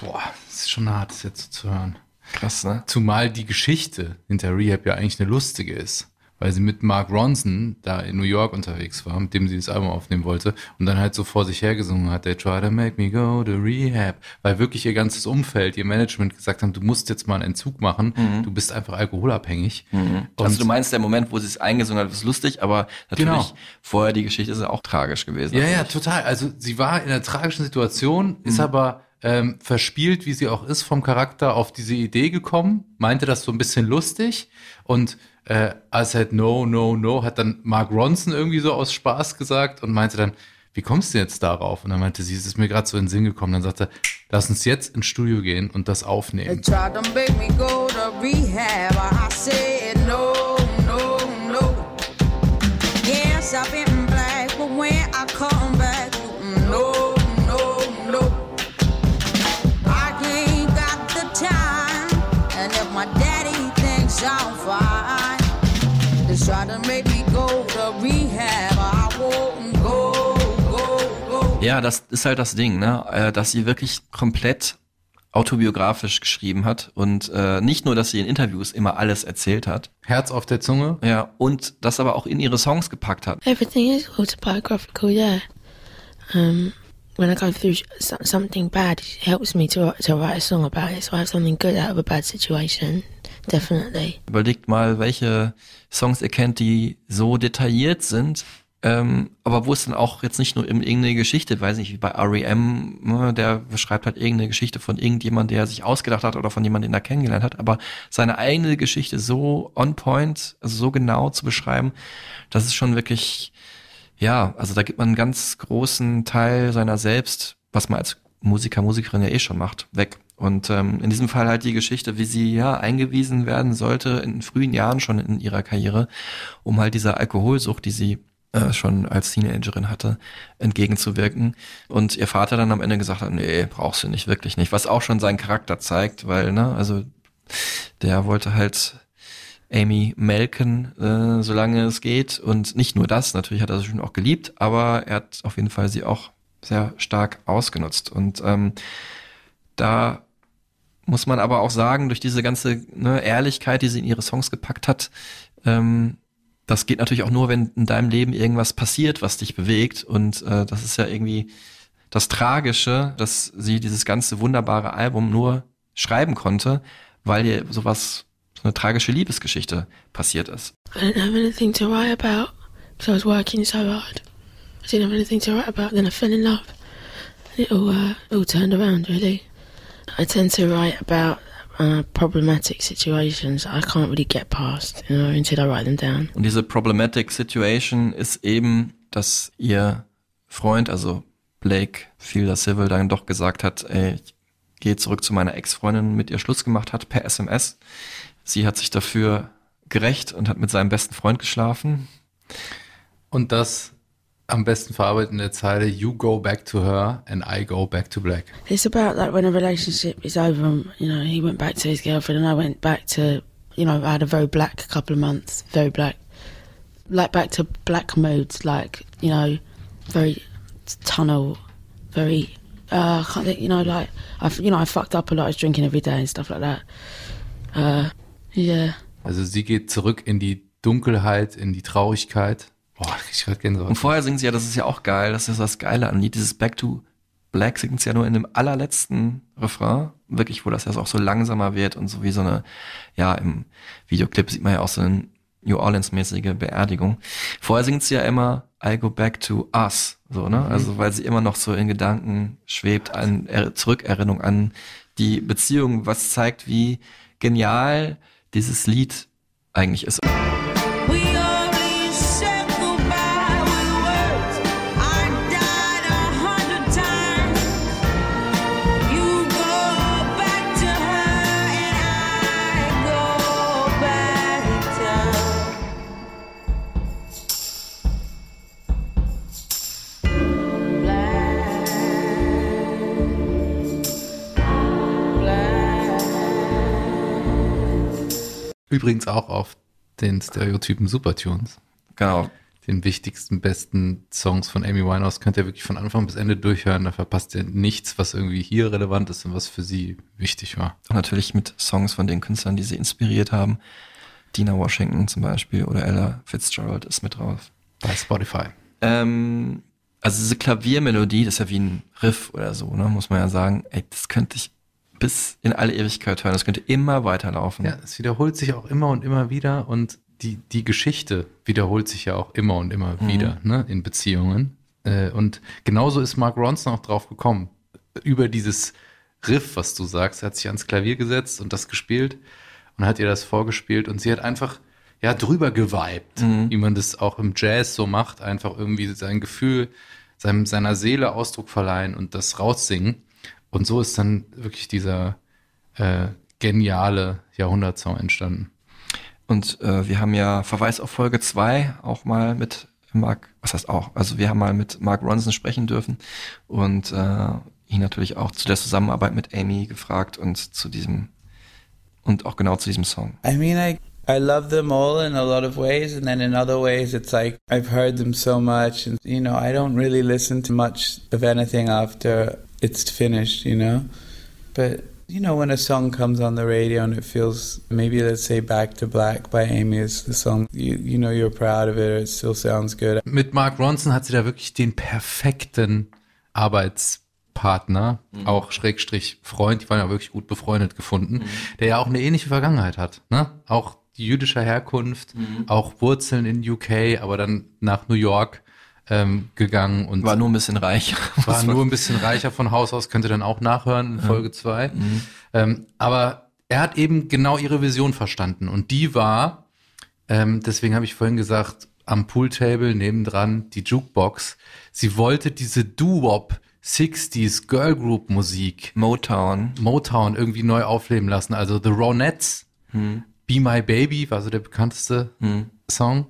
Boah, das ist schon hart, das jetzt zu hören. Krass, ne? Zumal die Geschichte hinter Rehab ja eigentlich eine lustige ist. Weil sie mit Mark Ronson da in New York unterwegs war, mit dem sie das Album aufnehmen wollte und dann halt so vor sich hergesungen hat, they try to make me go to Rehab. Weil wirklich ihr ganzes Umfeld, ihr Management gesagt haben, du musst jetzt mal einen Entzug machen, du bist einfach alkoholabhängig. Und also du meinst, der Moment, wo sie es eingesungen hat, ist lustig, aber natürlich Genau. vorher die Geschichte ist ja auch tragisch gewesen. Ja, ja, natürlich. total. Also sie war in einer tragischen Situation, ist Mhm. aber ähm, verspielt, wie sie auch ist, vom Charakter auf diese Idee gekommen, meinte das so ein bisschen lustig und äh, I said no, no, no, hat dann Mark Ronson irgendwie so aus Spaß gesagt und meinte dann, wie kommst du jetzt darauf? Und dann meinte sie, es ist mir gerade so in den Sinn gekommen. Dann sagte, lass uns jetzt ins Studio gehen und das aufnehmen. I've been black, but when I come back, I'm fine, they try to make me go to rehab. I won't go, go, go. Ja, das ist halt das Ding, ne? Äh, dass sie wirklich komplett autobiografisch geschrieben hat und äh, nicht nur, dass sie in Interviews immer alles erzählt hat, Herz auf der Zunge. ja, und das aber auch in ihre Songs gepackt hat. Everything is autobiographical, yeah. Um, when I go through so- something bad, it helps me to, to write a song about it. So I have something good out of a bad situation, definitely. Überlegt mal, welche Songs ihr kennt, die so detailliert sind, Ähm, aber wo es dann auch jetzt nicht nur in irgendeine Geschichte, weiß nicht, wie bei R.E.M., ne, der beschreibt halt irgendeine Geschichte von irgendjemand, der er sich ausgedacht hat oder von jemandem, den er kennengelernt hat, aber seine eigene Geschichte so on point, also so genau zu beschreiben, das ist schon wirklich, ja, also da gibt man einen ganz großen Teil seiner selbst, was man als Musiker, Musikerin ja eh schon macht, weg. Und ähm, in diesem Fall halt die Geschichte, wie sie ja eingewiesen werden sollte in frühen Jahren schon in ihrer Karriere, um halt dieser Alkoholsucht, die sie äh, schon als Teenagerin hatte, entgegenzuwirken. Und ihr Vater dann am Ende gesagt hat, nee, brauchst du nicht, wirklich nicht. Was auch schon seinen Charakter zeigt, weil, ne, also der wollte halt Amy melken, äh, solange es geht. Und nicht nur das, natürlich hat er sie schon auch geliebt, aber er hat auf jeden Fall sie auch sehr stark ausgenutzt. Und ähm, da muss man aber auch sagen, durch diese ganze ne, Ehrlichkeit, die sie in ihre Songs gepackt hat, ähm, das geht natürlich auch nur, wenn in deinem Leben irgendwas passiert, was dich bewegt. Und äh, das ist ja irgendwie das Tragische, dass sie dieses ganze wunderbare Album nur schreiben konnte, weil ihr sowas, so eine tragische Liebesgeschichte passiert ist. I didn't have anything to write about because I was working so hard. I didn't have anything to write about. Then I fell in love. And it all, uh, all turned around, really. I tend to write about uh, problematic situations I can't really get past, you know, until I write them down. Und diese problematic situation ist eben, dass ihr Freund, also Blake Fielder Civil, dann doch gesagt hat, ey, ich gehe zurück zu meiner Ex-Freundin, mit ihr Schluss gemacht hat per SMS. Sie hat sich dafür gerecht und hat mit seinem besten Freund geschlafen. Und das am besten der Zeile You go back to her and I go back to black. It's about like when a relationship is over, and, you know, he went back to his girlfriend and I went back to, you know, I had a very black couple of months, very black. Like back to black moods, like, you know, very tunnel, very, uh, I can't think, you know, like, I've, you know, I fucked up a lot, I was drinking every day and stuff like that. Uh, yeah. Also sie geht zurück in die Dunkelheit, in die Traurigkeit. Boah, ich gerade Gänsehaut. Und vorher singt sie ja, das ist ja auch geil, das ist das Geile an Lied, dieses Back to Black singt sie ja nur in dem allerletzten Refrain, wirklich, wo das ja auch so langsamer wird und so wie so eine, ja, im Videoclip sieht man ja auch so eine New Orleans-mäßige Beerdigung. Vorher singt sie ja immer I go back to us, so, ne? Also, weil sie immer noch so in Gedanken schwebt, an er Zurückerinnerung an die Beziehung, was zeigt, wie genial dieses Lied eigentlich ist. Übrigens auch auf den Stereotypen Supertunes. Genau. Den wichtigsten, besten Songs von Amy Winehouse könnt ihr wirklich von Anfang bis Ende durchhören. Da verpasst ihr nichts, was irgendwie hier relevant ist und was für sie wichtig war. Und natürlich mit Songs von den Künstlern, die sie inspiriert haben. Dina Washington zum Beispiel oder Ella Fitzgerald ist mit drauf. Bei Spotify. Ähm, also diese Klaviermelodie, das ist ja wie ein Riff oder so, ne, muss man ja sagen. Ey, das könnte ich bis in alle Ewigkeit hören. Das könnte immer weiterlaufen. Ja, es wiederholt sich auch immer und immer wieder und die, die Geschichte wiederholt sich ja auch immer und immer Mhm. wieder ne, in Beziehungen. Äh, und genauso ist Mark Ronson auch drauf gekommen. Über dieses Riff, was du sagst, er hat sich ans Klavier gesetzt und das gespielt und hat ihr das vorgespielt und sie hat einfach ja drüber geweibt, Mhm. wie man das auch im Jazz so macht, einfach irgendwie sein Gefühl, seinem, seiner Seele Ausdruck verleihen und das raussingen. Und so ist dann wirklich dieser äh, geniale Jahrhundertsong entstanden. Und äh, wir haben ja Verweis auf Folge 2 auch mal mit Mark, was heißt auch, also wir haben mal mit Mark Ronson sprechen dürfen und äh, ihn natürlich auch zu der Zusammenarbeit mit Amy gefragt und zu diesem und auch genau zu diesem Song. I mean, I I love them all in a lot of ways, and then in other ways, it's like I've heard them so much, and you know, I don't really listen to much of anything after it's finished, you know. But you know, when a song comes on the radio and it feels maybe let's say "Back to Black" by Amy is the song you you know you're proud of it, or it still sounds good. Mit Mark Ronson hat sie da wirklich den perfekten Arbeitspartner, auch Schrägstrich Freund, die waren ja wirklich gut befreundet gefunden, der ja auch eine ähnliche Vergangenheit hat. Ne? Auch jüdischer Herkunft, auch Wurzeln in UK, aber dann nach New York ähm, gegangen und War nur ein bisschen reich. war nur ein bisschen reicher von Haus aus, könnt ihr dann auch nachhören in Folge zwei. Mhm. Ähm, aber er hat eben genau ihre Vision verstanden und die war, ähm, deswegen habe ich vorhin gesagt, am Pooltable nebendran die Jukebox. Sie wollte diese Doo-Wop 60s Girl Group Musik Motown. Motown irgendwie neu aufleben lassen. Also The Ronettes, Hm. Be My Baby war so der bekannteste Song.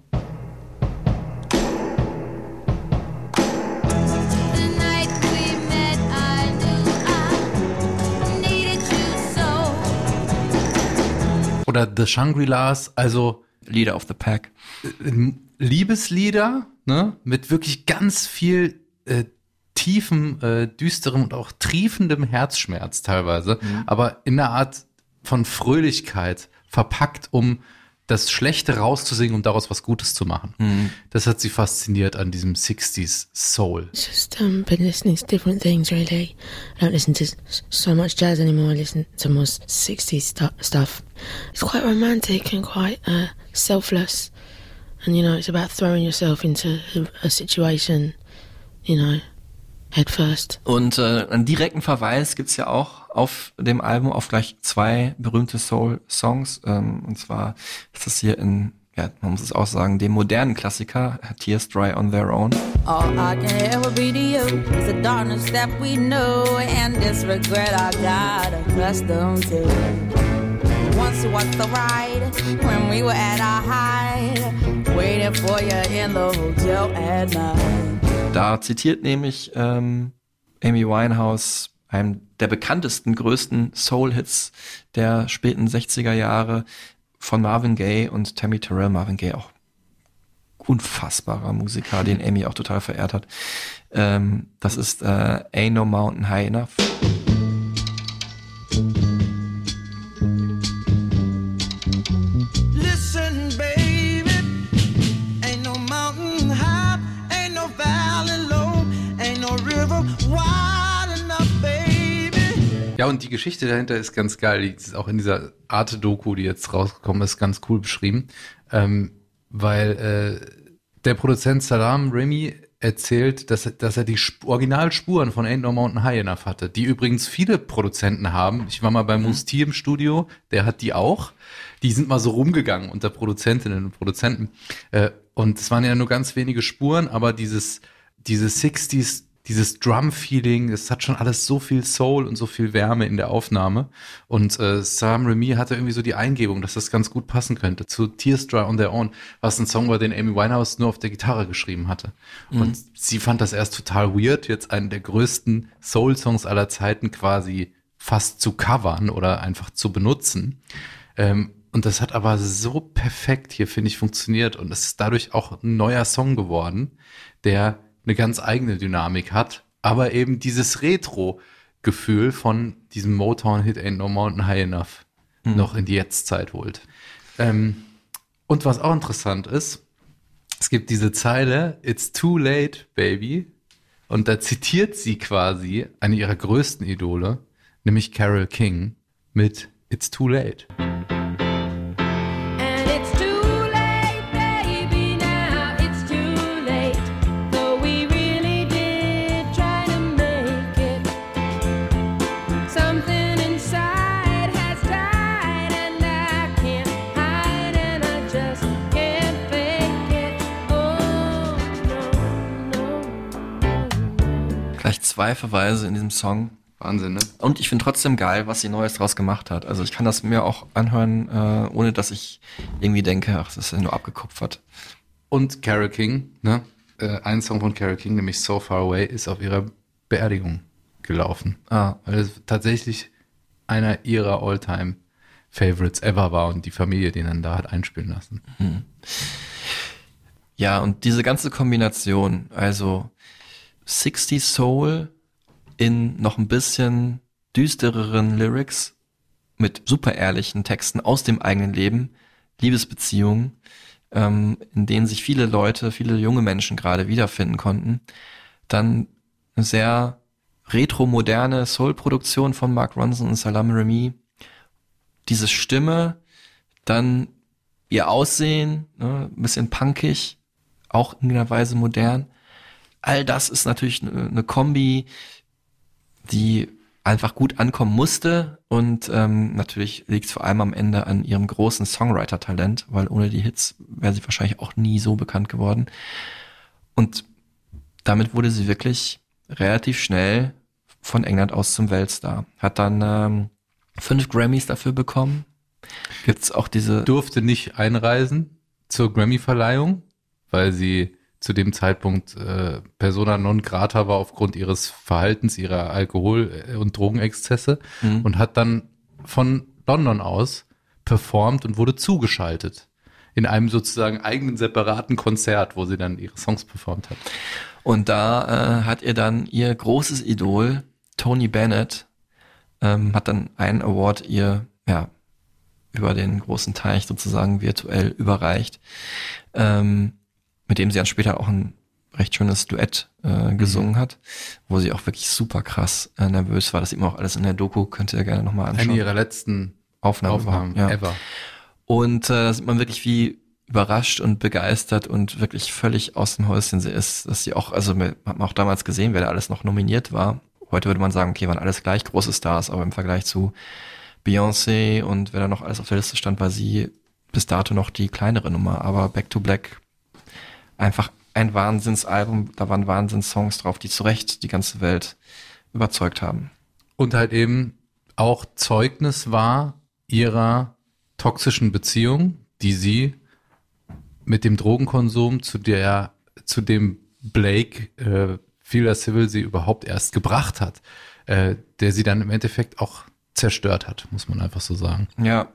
Oder The Shangri-Las, also Leader of the Pack. äh, Liebeslieder, ne, mit wirklich ganz viel äh, tiefem, äh, düsterem und auch triefendem Herzschmerz teilweise, aber in einer Art von Fröhlichkeit verpackt, um das Schlechte rauszusingen, um daraus was Gutes zu machen. Das hat sie fasziniert an diesem 60s Soul. Just um, been listening to different things really. I don't listen to so much jazz anymore. I listen to more 60s stu- stuff. It's quite romantic and quite uh, selfless. And you know, it's about throwing yourself into a, a situation, you know, head first. Und äh, einen direkten Verweis gibt's ja auch auf dem Album auf gleich zwei berühmte Soul-Songs. Ähm, und zwar ist das hier in, ja, man muss es auch sagen, dem modernen Klassiker Tears Dry on Their Own. All I can ever be to you is the darkness that we know and this regret I got accustomed to. Once was the ride when we were at our height, waiting for you in the hotel at night. Da zitiert nämlich ähm, Amy Winehouse einem der bekanntesten, größten Soul-Hits der späten 60er Jahre von Marvin Gaye und Tammy Terrell. Marvin Gaye auch unfassbarer Musiker, den Amy auch total verehrt hat. Ähm, das ist äh, Ain't No Mountain High Enough. Ja, und die Geschichte dahinter ist ganz geil. Die ist auch in dieser Arte-Doku, die jetzt rausgekommen ist, ganz cool beschrieben. Ähm, weil äh, der Produzent Salam Remy erzählt, dass, er- dass er die Sp Originalspuren von Ain't No Mountain High Enough hatte, die übrigens viele Produzenten haben. Ich war mal bei Musti im Studio, der hat die auch. Die sind mal so rumgegangen unter Produzentinnen und Produzenten. Äh, und es waren ja nur ganz wenige Spuren, aber dieses, dieses 60s, dieses Drum-Feeling, es hat schon alles so viel Soul und so viel Wärme in der Aufnahme. Und äh, Sam Remy hatte irgendwie so die Eingebung, dass das ganz gut passen könnte zu Tears Dry on Their Own, was ein Song war, den Amy Winehouse nur auf der Gitarre geschrieben hatte. Mhm. Und sie fand das erst total weird, jetzt einen der größten Soul-Songs aller Zeiten quasi fast zu covern oder einfach zu benutzen. Ähm, und das hat aber so perfekt hier, finde ich, funktioniert. Und es ist dadurch auch ein neuer Song geworden, der eine ganz eigene Dynamik hat, aber eben dieses Retro-Gefühl von diesem Motown-Hit Ain't No Mountain High Enough noch in die Jetztzeit holt. Ähm, und was auch interessant ist, es gibt diese Zeile, It's too late, baby. Und da zitiert sie quasi eine ihrer größten Idole, nämlich Carol King mit It's too late. And Gleich zwei Verweise in diesem Song. Wahnsinn, ne? Und ich finde trotzdem geil, was sie Neues draus gemacht hat. Also ich kann das mir auch anhören, äh, ohne dass ich irgendwie denke, ach, das ist ja nur abgekupfert. Und Carol King, ne? Äh, ein Song von Carol King, nämlich So Far Away, ist auf ihrer Beerdigung gelaufen. Ah. Weil es tatsächlich einer ihrer All-Time Favorites ever war und die Familie den dann da hat einspielen lassen. Mhm. Ja, und diese ganze Kombination, also 60 Soul in noch ein bisschen düstereren Lyrics mit super ehrlichen Texten aus dem eigenen Leben, Liebesbeziehungen, ähm, in denen sich viele Leute, viele junge Menschen gerade wiederfinden konnten. Dann eine sehr retro-moderne Soul-Produktion von Mark Ronson und Salam Remy. Diese Stimme, dann ihr Aussehen, ne, ein bisschen punkig, auch in einer Weise modern. all das ist natürlich eine, eine Kombi, die einfach gut ankommen musste und ähm, natürlich liegt es vor allem am Ende an ihrem großen Songwriter-Talent, weil ohne die Hits wäre sie wahrscheinlich auch nie so bekannt geworden. Und damit wurde sie wirklich relativ schnell von England aus zum Weltstar. Hat dann ähm, fünf Grammys dafür bekommen. Gibt's auch diese Durfte nicht einreisen zur Grammy-Verleihung, weil sie zu dem Zeitpunkt äh, persona non grata war aufgrund ihres Verhaltens, ihrer Alkohol- und Drogenexzesse Mhm. und hat dann von London aus performt und wurde zugeschaltet in einem sozusagen eigenen separaten Konzert, wo sie dann ihre Songs performt hat. Und da äh, hat ihr dann ihr großes Idol, Tony Bennett, ähm, hat dann einen Award ihr, ja, über den großen Teich sozusagen virtuell überreicht, ähm, mit dem sie dann später auch ein recht schönes Duett äh, gesungen hat, wo sie auch wirklich super krass äh, nervös war. Das sieht man auch alles in der Doku, könnt ihr gerne nochmal anschauen. Eine ihrer letzten Aufnahmen, Aufnahmen ja. ever. Und äh, da sieht man wirklich, wie überrascht und begeistert und wirklich völlig aus dem Häuschen sie ist, dass sie auch, also hat man auch damals gesehen, wer da alles noch nominiert war. Heute würde man sagen, okay, waren alles gleich große Stars, aber im Vergleich zu Beyoncé und wer da noch alles auf der Liste stand, war sie bis dato noch die kleinere Nummer. Aber Back to Black einfach ein Wahnsinnsalbum, da waren Wahnsinnssongs drauf, die zu Recht die ganze Welt überzeugt haben. Und halt eben auch Zeugnis war ihrer toxischen Beziehung, die sie mit dem Drogenkonsum, zu der, zu dem Blake äh, Fila Civil sie überhaupt erst gebracht hat, äh, der sie dann im Endeffekt auch zerstört hat, muss man einfach so sagen. Ja,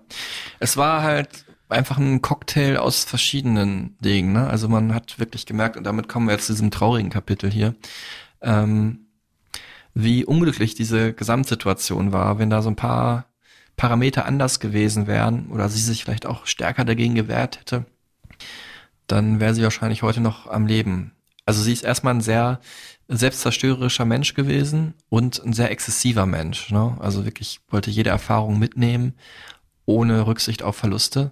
es war halt einfach ein Cocktail aus verschiedenen Dingen. Ne? Also man hat wirklich gemerkt, und damit kommen wir jetzt zu diesem traurigen Kapitel hier, ähm, wie unglücklich diese Gesamtsituation war, wenn da so ein paar Parameter anders gewesen wären oder sie sich vielleicht auch stärker dagegen gewehrt hätte, dann wäre sie wahrscheinlich heute noch am Leben. Also sie ist erstmal ein sehr selbstzerstörerischer Mensch gewesen und ein sehr exzessiver Mensch. Ne? Also wirklich wollte jede Erfahrung mitnehmen, ohne Rücksicht auf Verluste.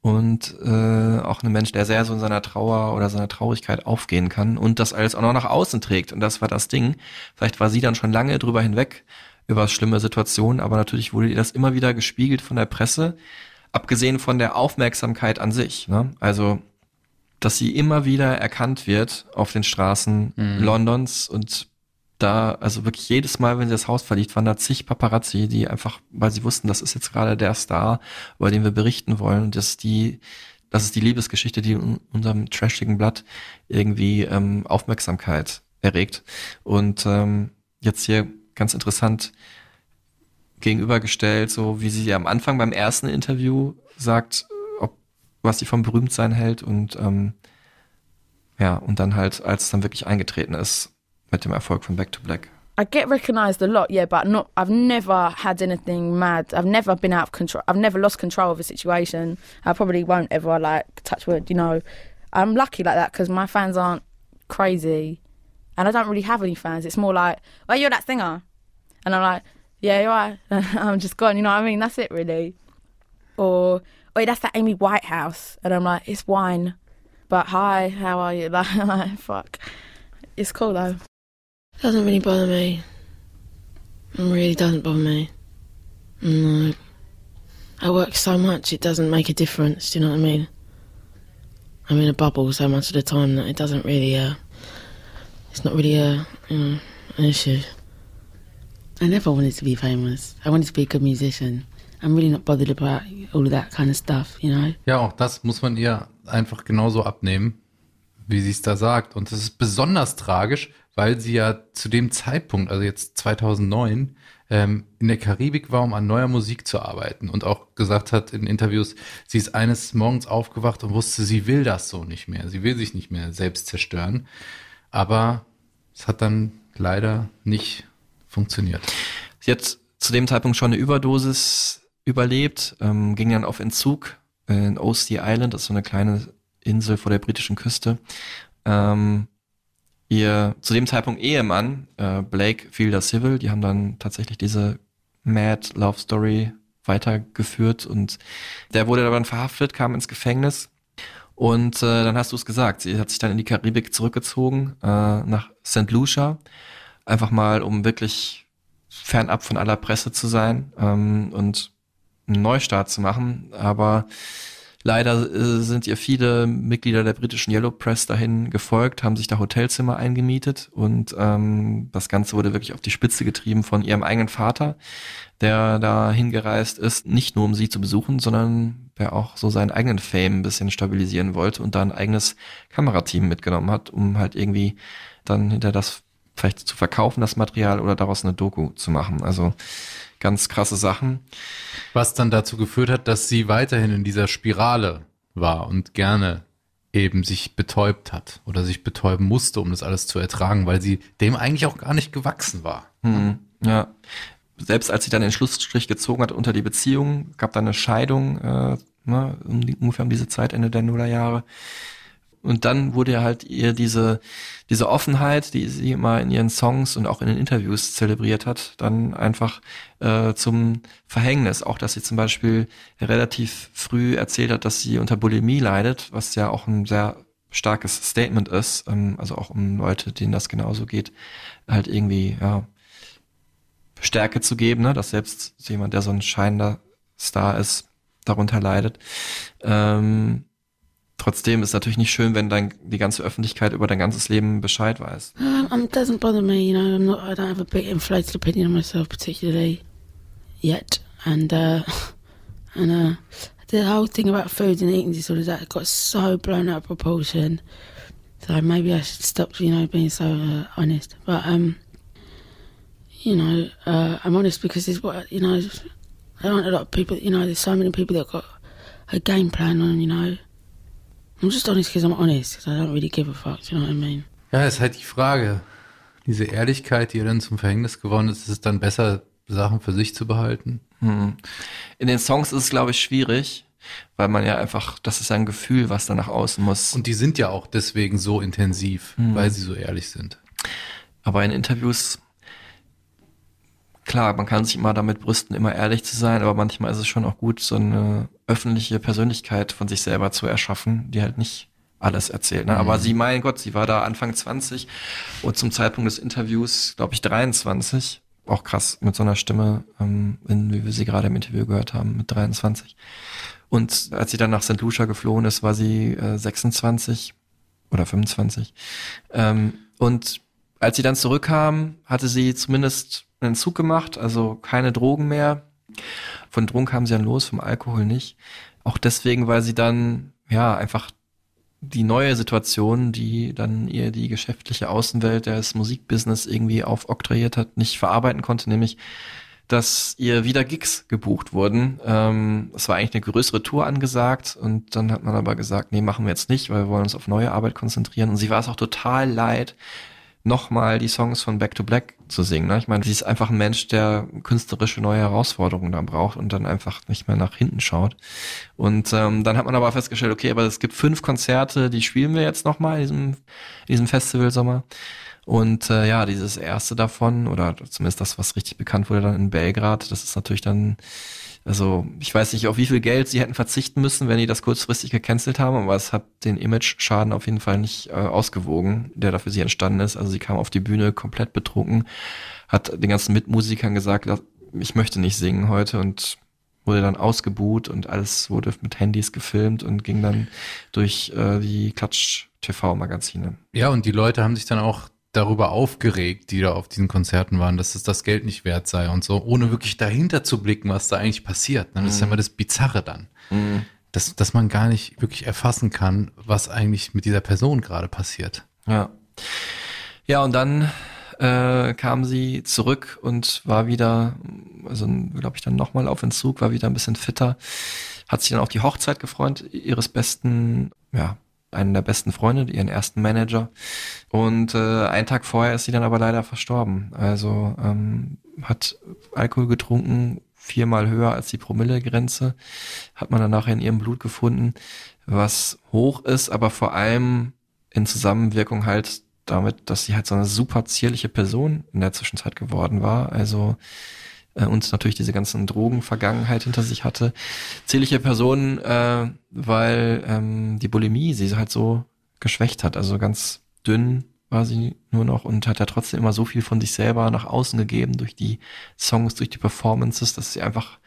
Und äh, auch ein Mensch, der sehr so in seiner Trauer oder seiner Traurigkeit aufgehen kann und das alles auch noch nach außen trägt. Und das war das Ding. Vielleicht war sie dann schon lange drüber hinweg über schlimme Situationen, aber natürlich wurde ihr das immer wieder gespiegelt von der Presse, abgesehen von der Aufmerksamkeit an sich. Ne? Also dass sie immer wieder erkannt wird auf den Straßen Mhm. Londons und da, also wirklich jedes Mal, wenn sie das Haus verliert, waren da zig Paparazzi, die einfach, weil sie wussten, das ist jetzt gerade der Star, über den wir berichten wollen, dass die, das ist die Liebesgeschichte, die in unserem trashigen Blatt irgendwie ähm, Aufmerksamkeit erregt. Und ähm, jetzt hier ganz interessant gegenübergestellt, so wie sie am Anfang beim ersten Interview sagt, ob was sie vom Berühmtsein hält und ähm, ja, und dann halt, als es dann wirklich eingetreten ist mit dem Erfolg von Back to Black. I get recognised a lot, yeah, but not. I've never had anything mad. I've never been out of control. I've never lost control of a situation. I probably won't ever. Like touch wood, you know. I'm lucky like that because my fans aren't crazy, and I don't really have any fans. It's more like, oh, you're that singer, and I'm like, yeah, you are. I'm just gone. You know what I mean? That's it, really. Or, oh, that's that Amy Whitehouse, and I'm like, it's wine, but hi, how are you? Like fuck, it's cool though. Doesn't really bother me. It really doesn't bother me. No. I work so much, it doesn't make a difference, do you know what I mean? I'm in a bubble so much of the time that it doesn't really, uh, it's not really a, you know, an issue. I never wanted to be famous. I wanted to be a good musician. I'm really not bothered about all of that kind of stuff, you know? Ja, auch das muss man ihr einfach genauso abnehmen, wie sie es da sagt. Und das ist besonders tragisch, weil sie ja zu dem Zeitpunkt, also jetzt 2009, ähm, in der Karibik war, um an neuer Musik zu arbeiten und auch gesagt hat in Interviews, sie ist eines Morgens aufgewacht und wusste, sie will das so nicht mehr. Sie will sich nicht mehr selbst zerstören. Aber es hat dann leider nicht funktioniert. Sie hat zu dem Zeitpunkt schon eine Überdosis überlebt, ähm, ging dann auf Entzug in Osty Island, das ist so eine kleine Insel vor der britischen Küste. Ähm, ihr zu dem Zeitpunkt Ehemann, äh, Blake Fielder Civil, die haben dann tatsächlich diese Mad Love Story weitergeführt und der wurde dann verhaftet, kam ins Gefängnis Und äh, dann hast du es gesagt, sie hat sich dann in die Karibik zurückgezogen, äh, nach St. Lucia, einfach mal, um wirklich fernab von aller Presse zu sein ähm, und einen Neustart zu machen. Aber leider äh, sind ihr viele Mitglieder der britischen Yellow Press dahin gefolgt, haben sich da Hotelzimmer eingemietet und ähm, das Ganze wurde wirklich auf die Spitze getrieben von ihrem eigenen Vater, der da hingereist ist, nicht nur um sie zu besuchen, sondern der auch so seinen eigenen Fame ein bisschen stabilisieren wollte und da ein eigenes Kamerateam mitgenommen hat, um halt irgendwie dann hinter das vielleicht zu verkaufen, das Material oder daraus eine Doku zu machen. Also ganz krasse Sachen. Was dann dazu geführt hat, dass sie weiterhin in dieser Spirale war und gerne eben sich betäubt hat oder sich betäuben musste, um das alles zu ertragen, weil sie dem eigentlich auch gar nicht gewachsen war. Hm, ja. Selbst als sie dann den Schlussstrich gezogen hat unter die Beziehung, gab dann eine Scheidung, äh, ne, um ungefähr um diese Zeit, Ende der Nullerjahre. Und dann wurde halt ihr diese, diese Offenheit, die sie immer in ihren Songs und auch in den Interviews zelebriert hat, dann einfach äh, zum Verhängnis. Auch, dass sie zum Beispiel relativ früh erzählt hat, dass sie unter Bulimie leidet, was ja auch ein sehr starkes Statement ist, ähm, also auch um Leute, denen das genauso geht, halt irgendwie, ja, Stärke zu geben, ne? dass selbst jemand, der so ein scheinender Star ist, darunter leidet. Ähm, trotzdem ist natürlich nicht schön, wenn dann die ganze Öffentlichkeit über dein ganzes Leben Bescheid weiß. Um, it doesn't bother me, you know. I'm not. I don't have a big inflated opinion of myself particularly yet, and uh, and uh, the whole thing about food and eating disorders that got so blown out of proportion. So maybe I should stop, you know, being so uh, honest. But um, you know, uh, I'm honest because it's what you know. There aren't a lot of people, you know. There's so many people that got a game plan on, you know. I'm just honest because I'm honest, because I don't really give a fuck. You know what I mean? Ja, ist halt die Frage. Diese Ehrlichkeit, die ihr dann zum Verhängnis geworden ist, ist es dann besser, Sachen für sich zu behalten? Hm. In den Songs ist es, glaube ich, schwierig, weil man ja einfach, das ist ja ein Gefühl, was da nach außen muss. Und die sind ja auch deswegen so intensiv, Hm. weil sie so ehrlich sind. Aber in Interviews, klar, man kann sich immer damit brüsten, immer ehrlich zu sein, aber manchmal ist es schon auch gut, so eine öffentliche Persönlichkeit von sich selber zu erschaffen, die halt nicht alles erzählt. Ne? Aber Mhm. sie, mein Gott, sie war da Anfang 20 und zum Zeitpunkt des Interviews, glaube ich, 23. Auch krass mit so einer Stimme, ähm, in, wie wir sie gerade im Interview gehört haben, mit 23. Und als sie dann nach St. Lucia geflohen ist, war sie äh, 26 oder 25. Ähm, und als sie dann zurückkam, hatte sie zumindest einen Zug gemacht, also keine Drogen mehr. Von Drogen kam sie dann los, vom Alkohol nicht. Auch deswegen, weil sie dann, ja, einfach die neue Situation, die dann ihr die geschäftliche Außenwelt des Musikbusiness irgendwie aufoktroyiert hat, nicht verarbeiten konnte, nämlich dass ihr wieder Gigs gebucht wurden. Ähm, es war eigentlich eine größere Tour angesagt und dann hat man aber gesagt, nee, machen wir jetzt nicht, weil wir wollen uns auf neue Arbeit konzentrieren. Und sie war es auch total leid, nochmal die Songs von Back to Black zu singen. Ne? Ich meine, sie ist einfach ein Mensch, der künstlerische neue Herausforderungen da braucht und dann einfach nicht mehr nach hinten schaut. Und ähm, dann hat man aber festgestellt, okay, aber es gibt fünf Konzerte, die spielen wir jetzt nochmal in diesem, in diesem Festivalsommer. Und äh, ja, dieses erste davon, oder zumindest das, was richtig bekannt wurde dann in Belgrad, das ist natürlich dann, also ich weiß nicht, auf wie viel Geld sie hätten verzichten müssen, wenn die das kurzfristig gecancelt haben, aber es hat den Image-Schaden auf jeden Fall nicht äh, ausgewogen, der da für sie entstanden ist. Also sie kam auf die Bühne komplett betrunken, hat den ganzen Mitmusikern gesagt, ich möchte nicht singen heute und wurde dann ausgebuht und alles wurde mit Handys gefilmt und ging dann durch äh, die Klatsch-TV-Magazine. Ja, und die Leute haben sich dann auch darüber aufgeregt, die da auf diesen Konzerten waren, dass es das Geld nicht wert sei und so, ohne wirklich dahinter zu blicken, was da eigentlich passiert. ne? Das ist ja Mhm. immer das Bizarre dann. Mhm. Dass, dass man gar nicht wirklich erfassen kann, was eigentlich mit dieser Person gerade passiert. Ja. Ja, und dann äh, kam sie zurück und war wieder, also glaube ich, dann nochmal auf Entzug, war wieder ein bisschen fitter, hat sich dann auf die Hochzeit gefreut, ihres besten, ja, einen der besten Freunde, ihren ersten Manager. Und äh, einen Tag vorher ist sie dann aber leider verstorben. Also ähm, hat Alkohol getrunken, viermal höher als die Promillegrenze, hat man dann nachher in ihrem Blut gefunden, was hoch ist, aber vor allem in Zusammenwirkung halt damit, dass sie halt so eine super zierliche Person in der Zwischenzeit geworden war. Also äh, und natürlich diese ganzen Drogenvergangenheit hinter sich hatte. Zählige Person, äh, weil ähm, die Bulimie sie halt so geschwächt hat, also ganz dünn war sie nur noch und hat ja trotzdem immer so viel von sich selber nach außen gegeben durch die Songs, durch die Performances, dass sie einfach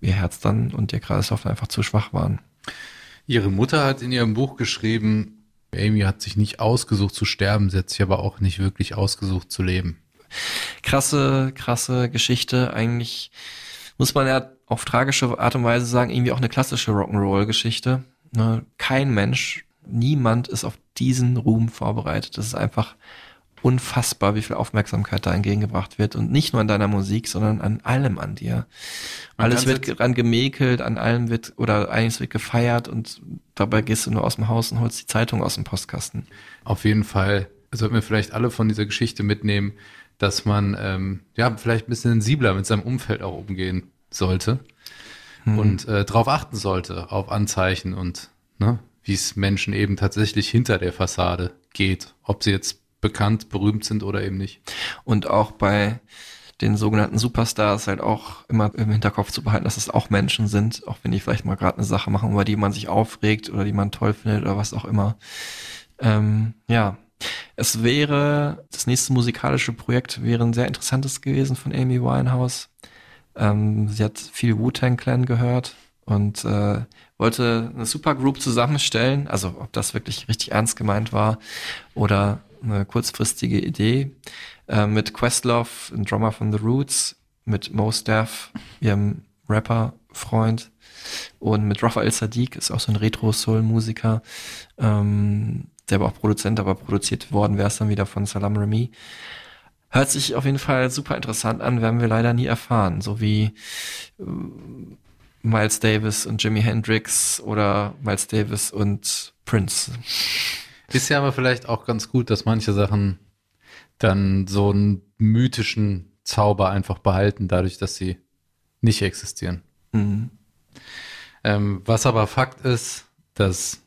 ihr Herz dann und ihr Kreislauf einfach zu schwach waren. Ihre Mutter hat in ihrem Buch geschrieben, Amy hat sich nicht ausgesucht zu sterben, sie hat sich aber auch nicht wirklich ausgesucht zu leben. Krasse, krasse Geschichte. Eigentlich muss man ja auf tragische Art und Weise sagen, irgendwie auch eine klassische Rock'n'Roll-Geschichte. Ne? Kein Mensch, niemand ist auf diesen Ruhm vorbereitet. Das ist einfach unfassbar, wie viel Aufmerksamkeit da entgegengebracht wird. Und nicht nur an deiner Musik, sondern an allem an dir. Man Alles wird dran gemäkelt, an allem wird, oder einiges wird gefeiert und dabei gehst du nur aus dem Haus und holst die Zeitung aus dem Postkasten. Auf jeden Fall sollten wir vielleicht alle von dieser Geschichte mitnehmen, dass man ähm, ja vielleicht ein bisschen sensibler mit seinem Umfeld auch umgehen sollte und äh, darauf achten sollte, auf Anzeichen und ne, wie es Menschen eben tatsächlich hinter der Fassade geht, ob sie jetzt bekannt, berühmt sind oder eben nicht. Und auch bei den sogenannten Superstars halt auch immer im Hinterkopf zu behalten, dass es auch Menschen sind, auch wenn die vielleicht mal gerade eine Sache machen, über die man sich aufregt oder die man toll findet oder was auch immer. Ähm, ja, es wäre, das nächste musikalische Projekt wäre ein sehr interessantes gewesen von Amy Winehouse. Ähm, sie hat viel Wu-Tang Clan gehört und äh, wollte eine Supergroup zusammenstellen. Also ob das wirklich richtig ernst gemeint war oder eine kurzfristige Idee. Äh, mit Questlove, ein Drummer von The Roots, mit Mos Def, ihrem Rapper-Freund und mit Raphael Sadiq, ist auch so ein Retro-Soul-Musiker, ähm, war auch Produzent, aber produziert worden wäre es dann wieder von Salam Remy. Hört sich auf jeden Fall super interessant an, werden wir leider nie erfahren. So wie äh, Miles Davis und Jimi Hendrix oder Miles Davis und Prince. Ist ja aber vielleicht auch ganz gut, dass manche Sachen dann so einen mythischen Zauber einfach behalten, dadurch, dass sie nicht existieren. Mhm. Ähm, was aber Fakt ist, dass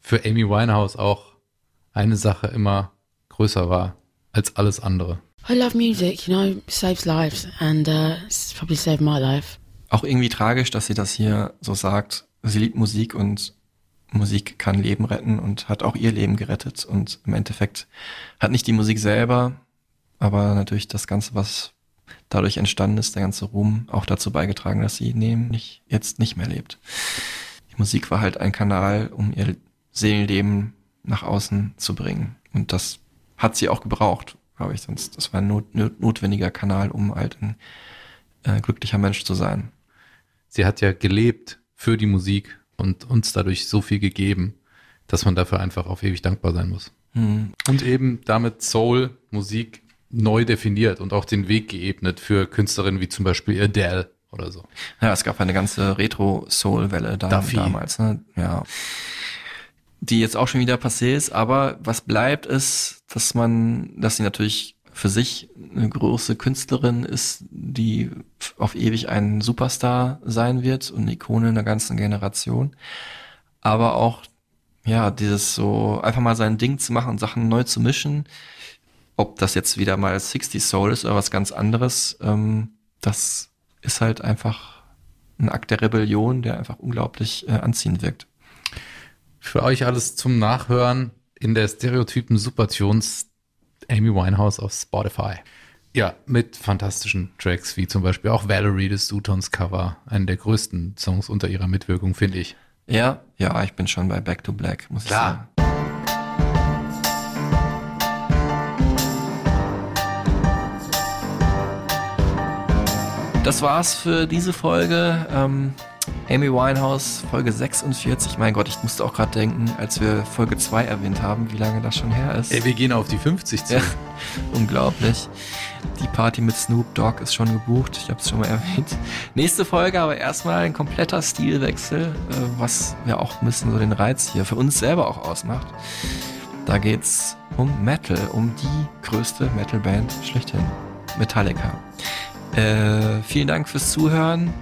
für Amy Winehouse auch eine Sache immer größer war als alles andere. I love music, you know, it saves lives, and uh, it's probably saved my life. Auch irgendwie tragisch, dass sie das hier so sagt. Sie liebt Musik und Musik kann Leben retten und hat auch ihr Leben gerettet. Und im Endeffekt hat nicht die Musik selber, aber natürlich das Ganze, was dadurch entstanden ist, der ganze Ruhm, auch dazu beigetragen, dass sie nämlich jetzt nicht mehr lebt. Die Musik war halt ein Kanal, um ihr Seelenleben nach außen zu bringen. Und das hat sie auch gebraucht, glaube ich. Sonst, das war ein not, not, notwendiger Kanal, um halt ein äh, glücklicher Mensch zu sein. Sie hat ja gelebt für die Musik und uns dadurch so viel gegeben, dass man dafür einfach auf ewig dankbar sein muss. Mhm. Und eben damit Soul, Musik neu definiert und auch den Weg geebnet für Künstlerinnen wie zum Beispiel Adele oder so. Ja, es gab eine ganze Retro-Soul-Welle da, damals, ne? Ja. Die jetzt auch schon wieder passé ist, aber was bleibt ist, dass man, dass sie natürlich für sich eine große Künstlerin ist, die auf ewig ein Superstar sein wird und eine Ikone einer ganzen Generation. Aber auch, ja, dieses so einfach mal sein Ding zu machen und Sachen neu zu mischen, ob das jetzt wieder mal 60 Soul ist oder was ganz anderes, ähm, das ist halt einfach ein Akt der Rebellion, der einfach unglaublich äh, anziehend wirkt. Für euch alles zum Nachhören in der Stereotypen Supertunes Amy Winehouse auf Spotify. Ja, mit fantastischen Tracks wie zum Beispiel auch Valerie des Sutons Cover, einen der größten Songs unter ihrer Mitwirkung, finde ich. Ja, ja, ich bin schon bei Back to Black, muss Klar. ich sagen. Das war's für diese Folge. Ähm, Amy Winehouse, Folge 46. Mein Gott, ich musste auch gerade denken, als wir Folge 2 erwähnt haben, wie lange das schon her ist. Ey, wir gehen auf die 50 zu. Ja, unglaublich. Die Party mit Snoop Dogg ist schon gebucht. Ich habe es schon mal erwähnt. Nächste Folge aber erstmal ein kompletter Stilwechsel, äh, was ja auch ein bisschen so den Reiz hier für uns selber auch ausmacht. Da geht's um Metal, um die größte Metalband schlechthin. Metallica. Äh, vielen Dank fürs Zuhören.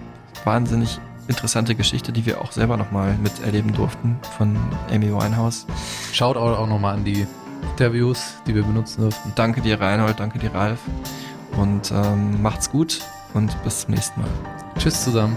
Wahnsinnig interessante Geschichte, die wir auch selber nochmal miterleben durften von Amy Winehouse. Schaut auch nochmal an die Interviews, die wir benutzen durften. Danke dir, Reinhold, danke dir, Ralf. Und ähm, macht's gut und bis zum nächsten Mal. Tschüss zusammen.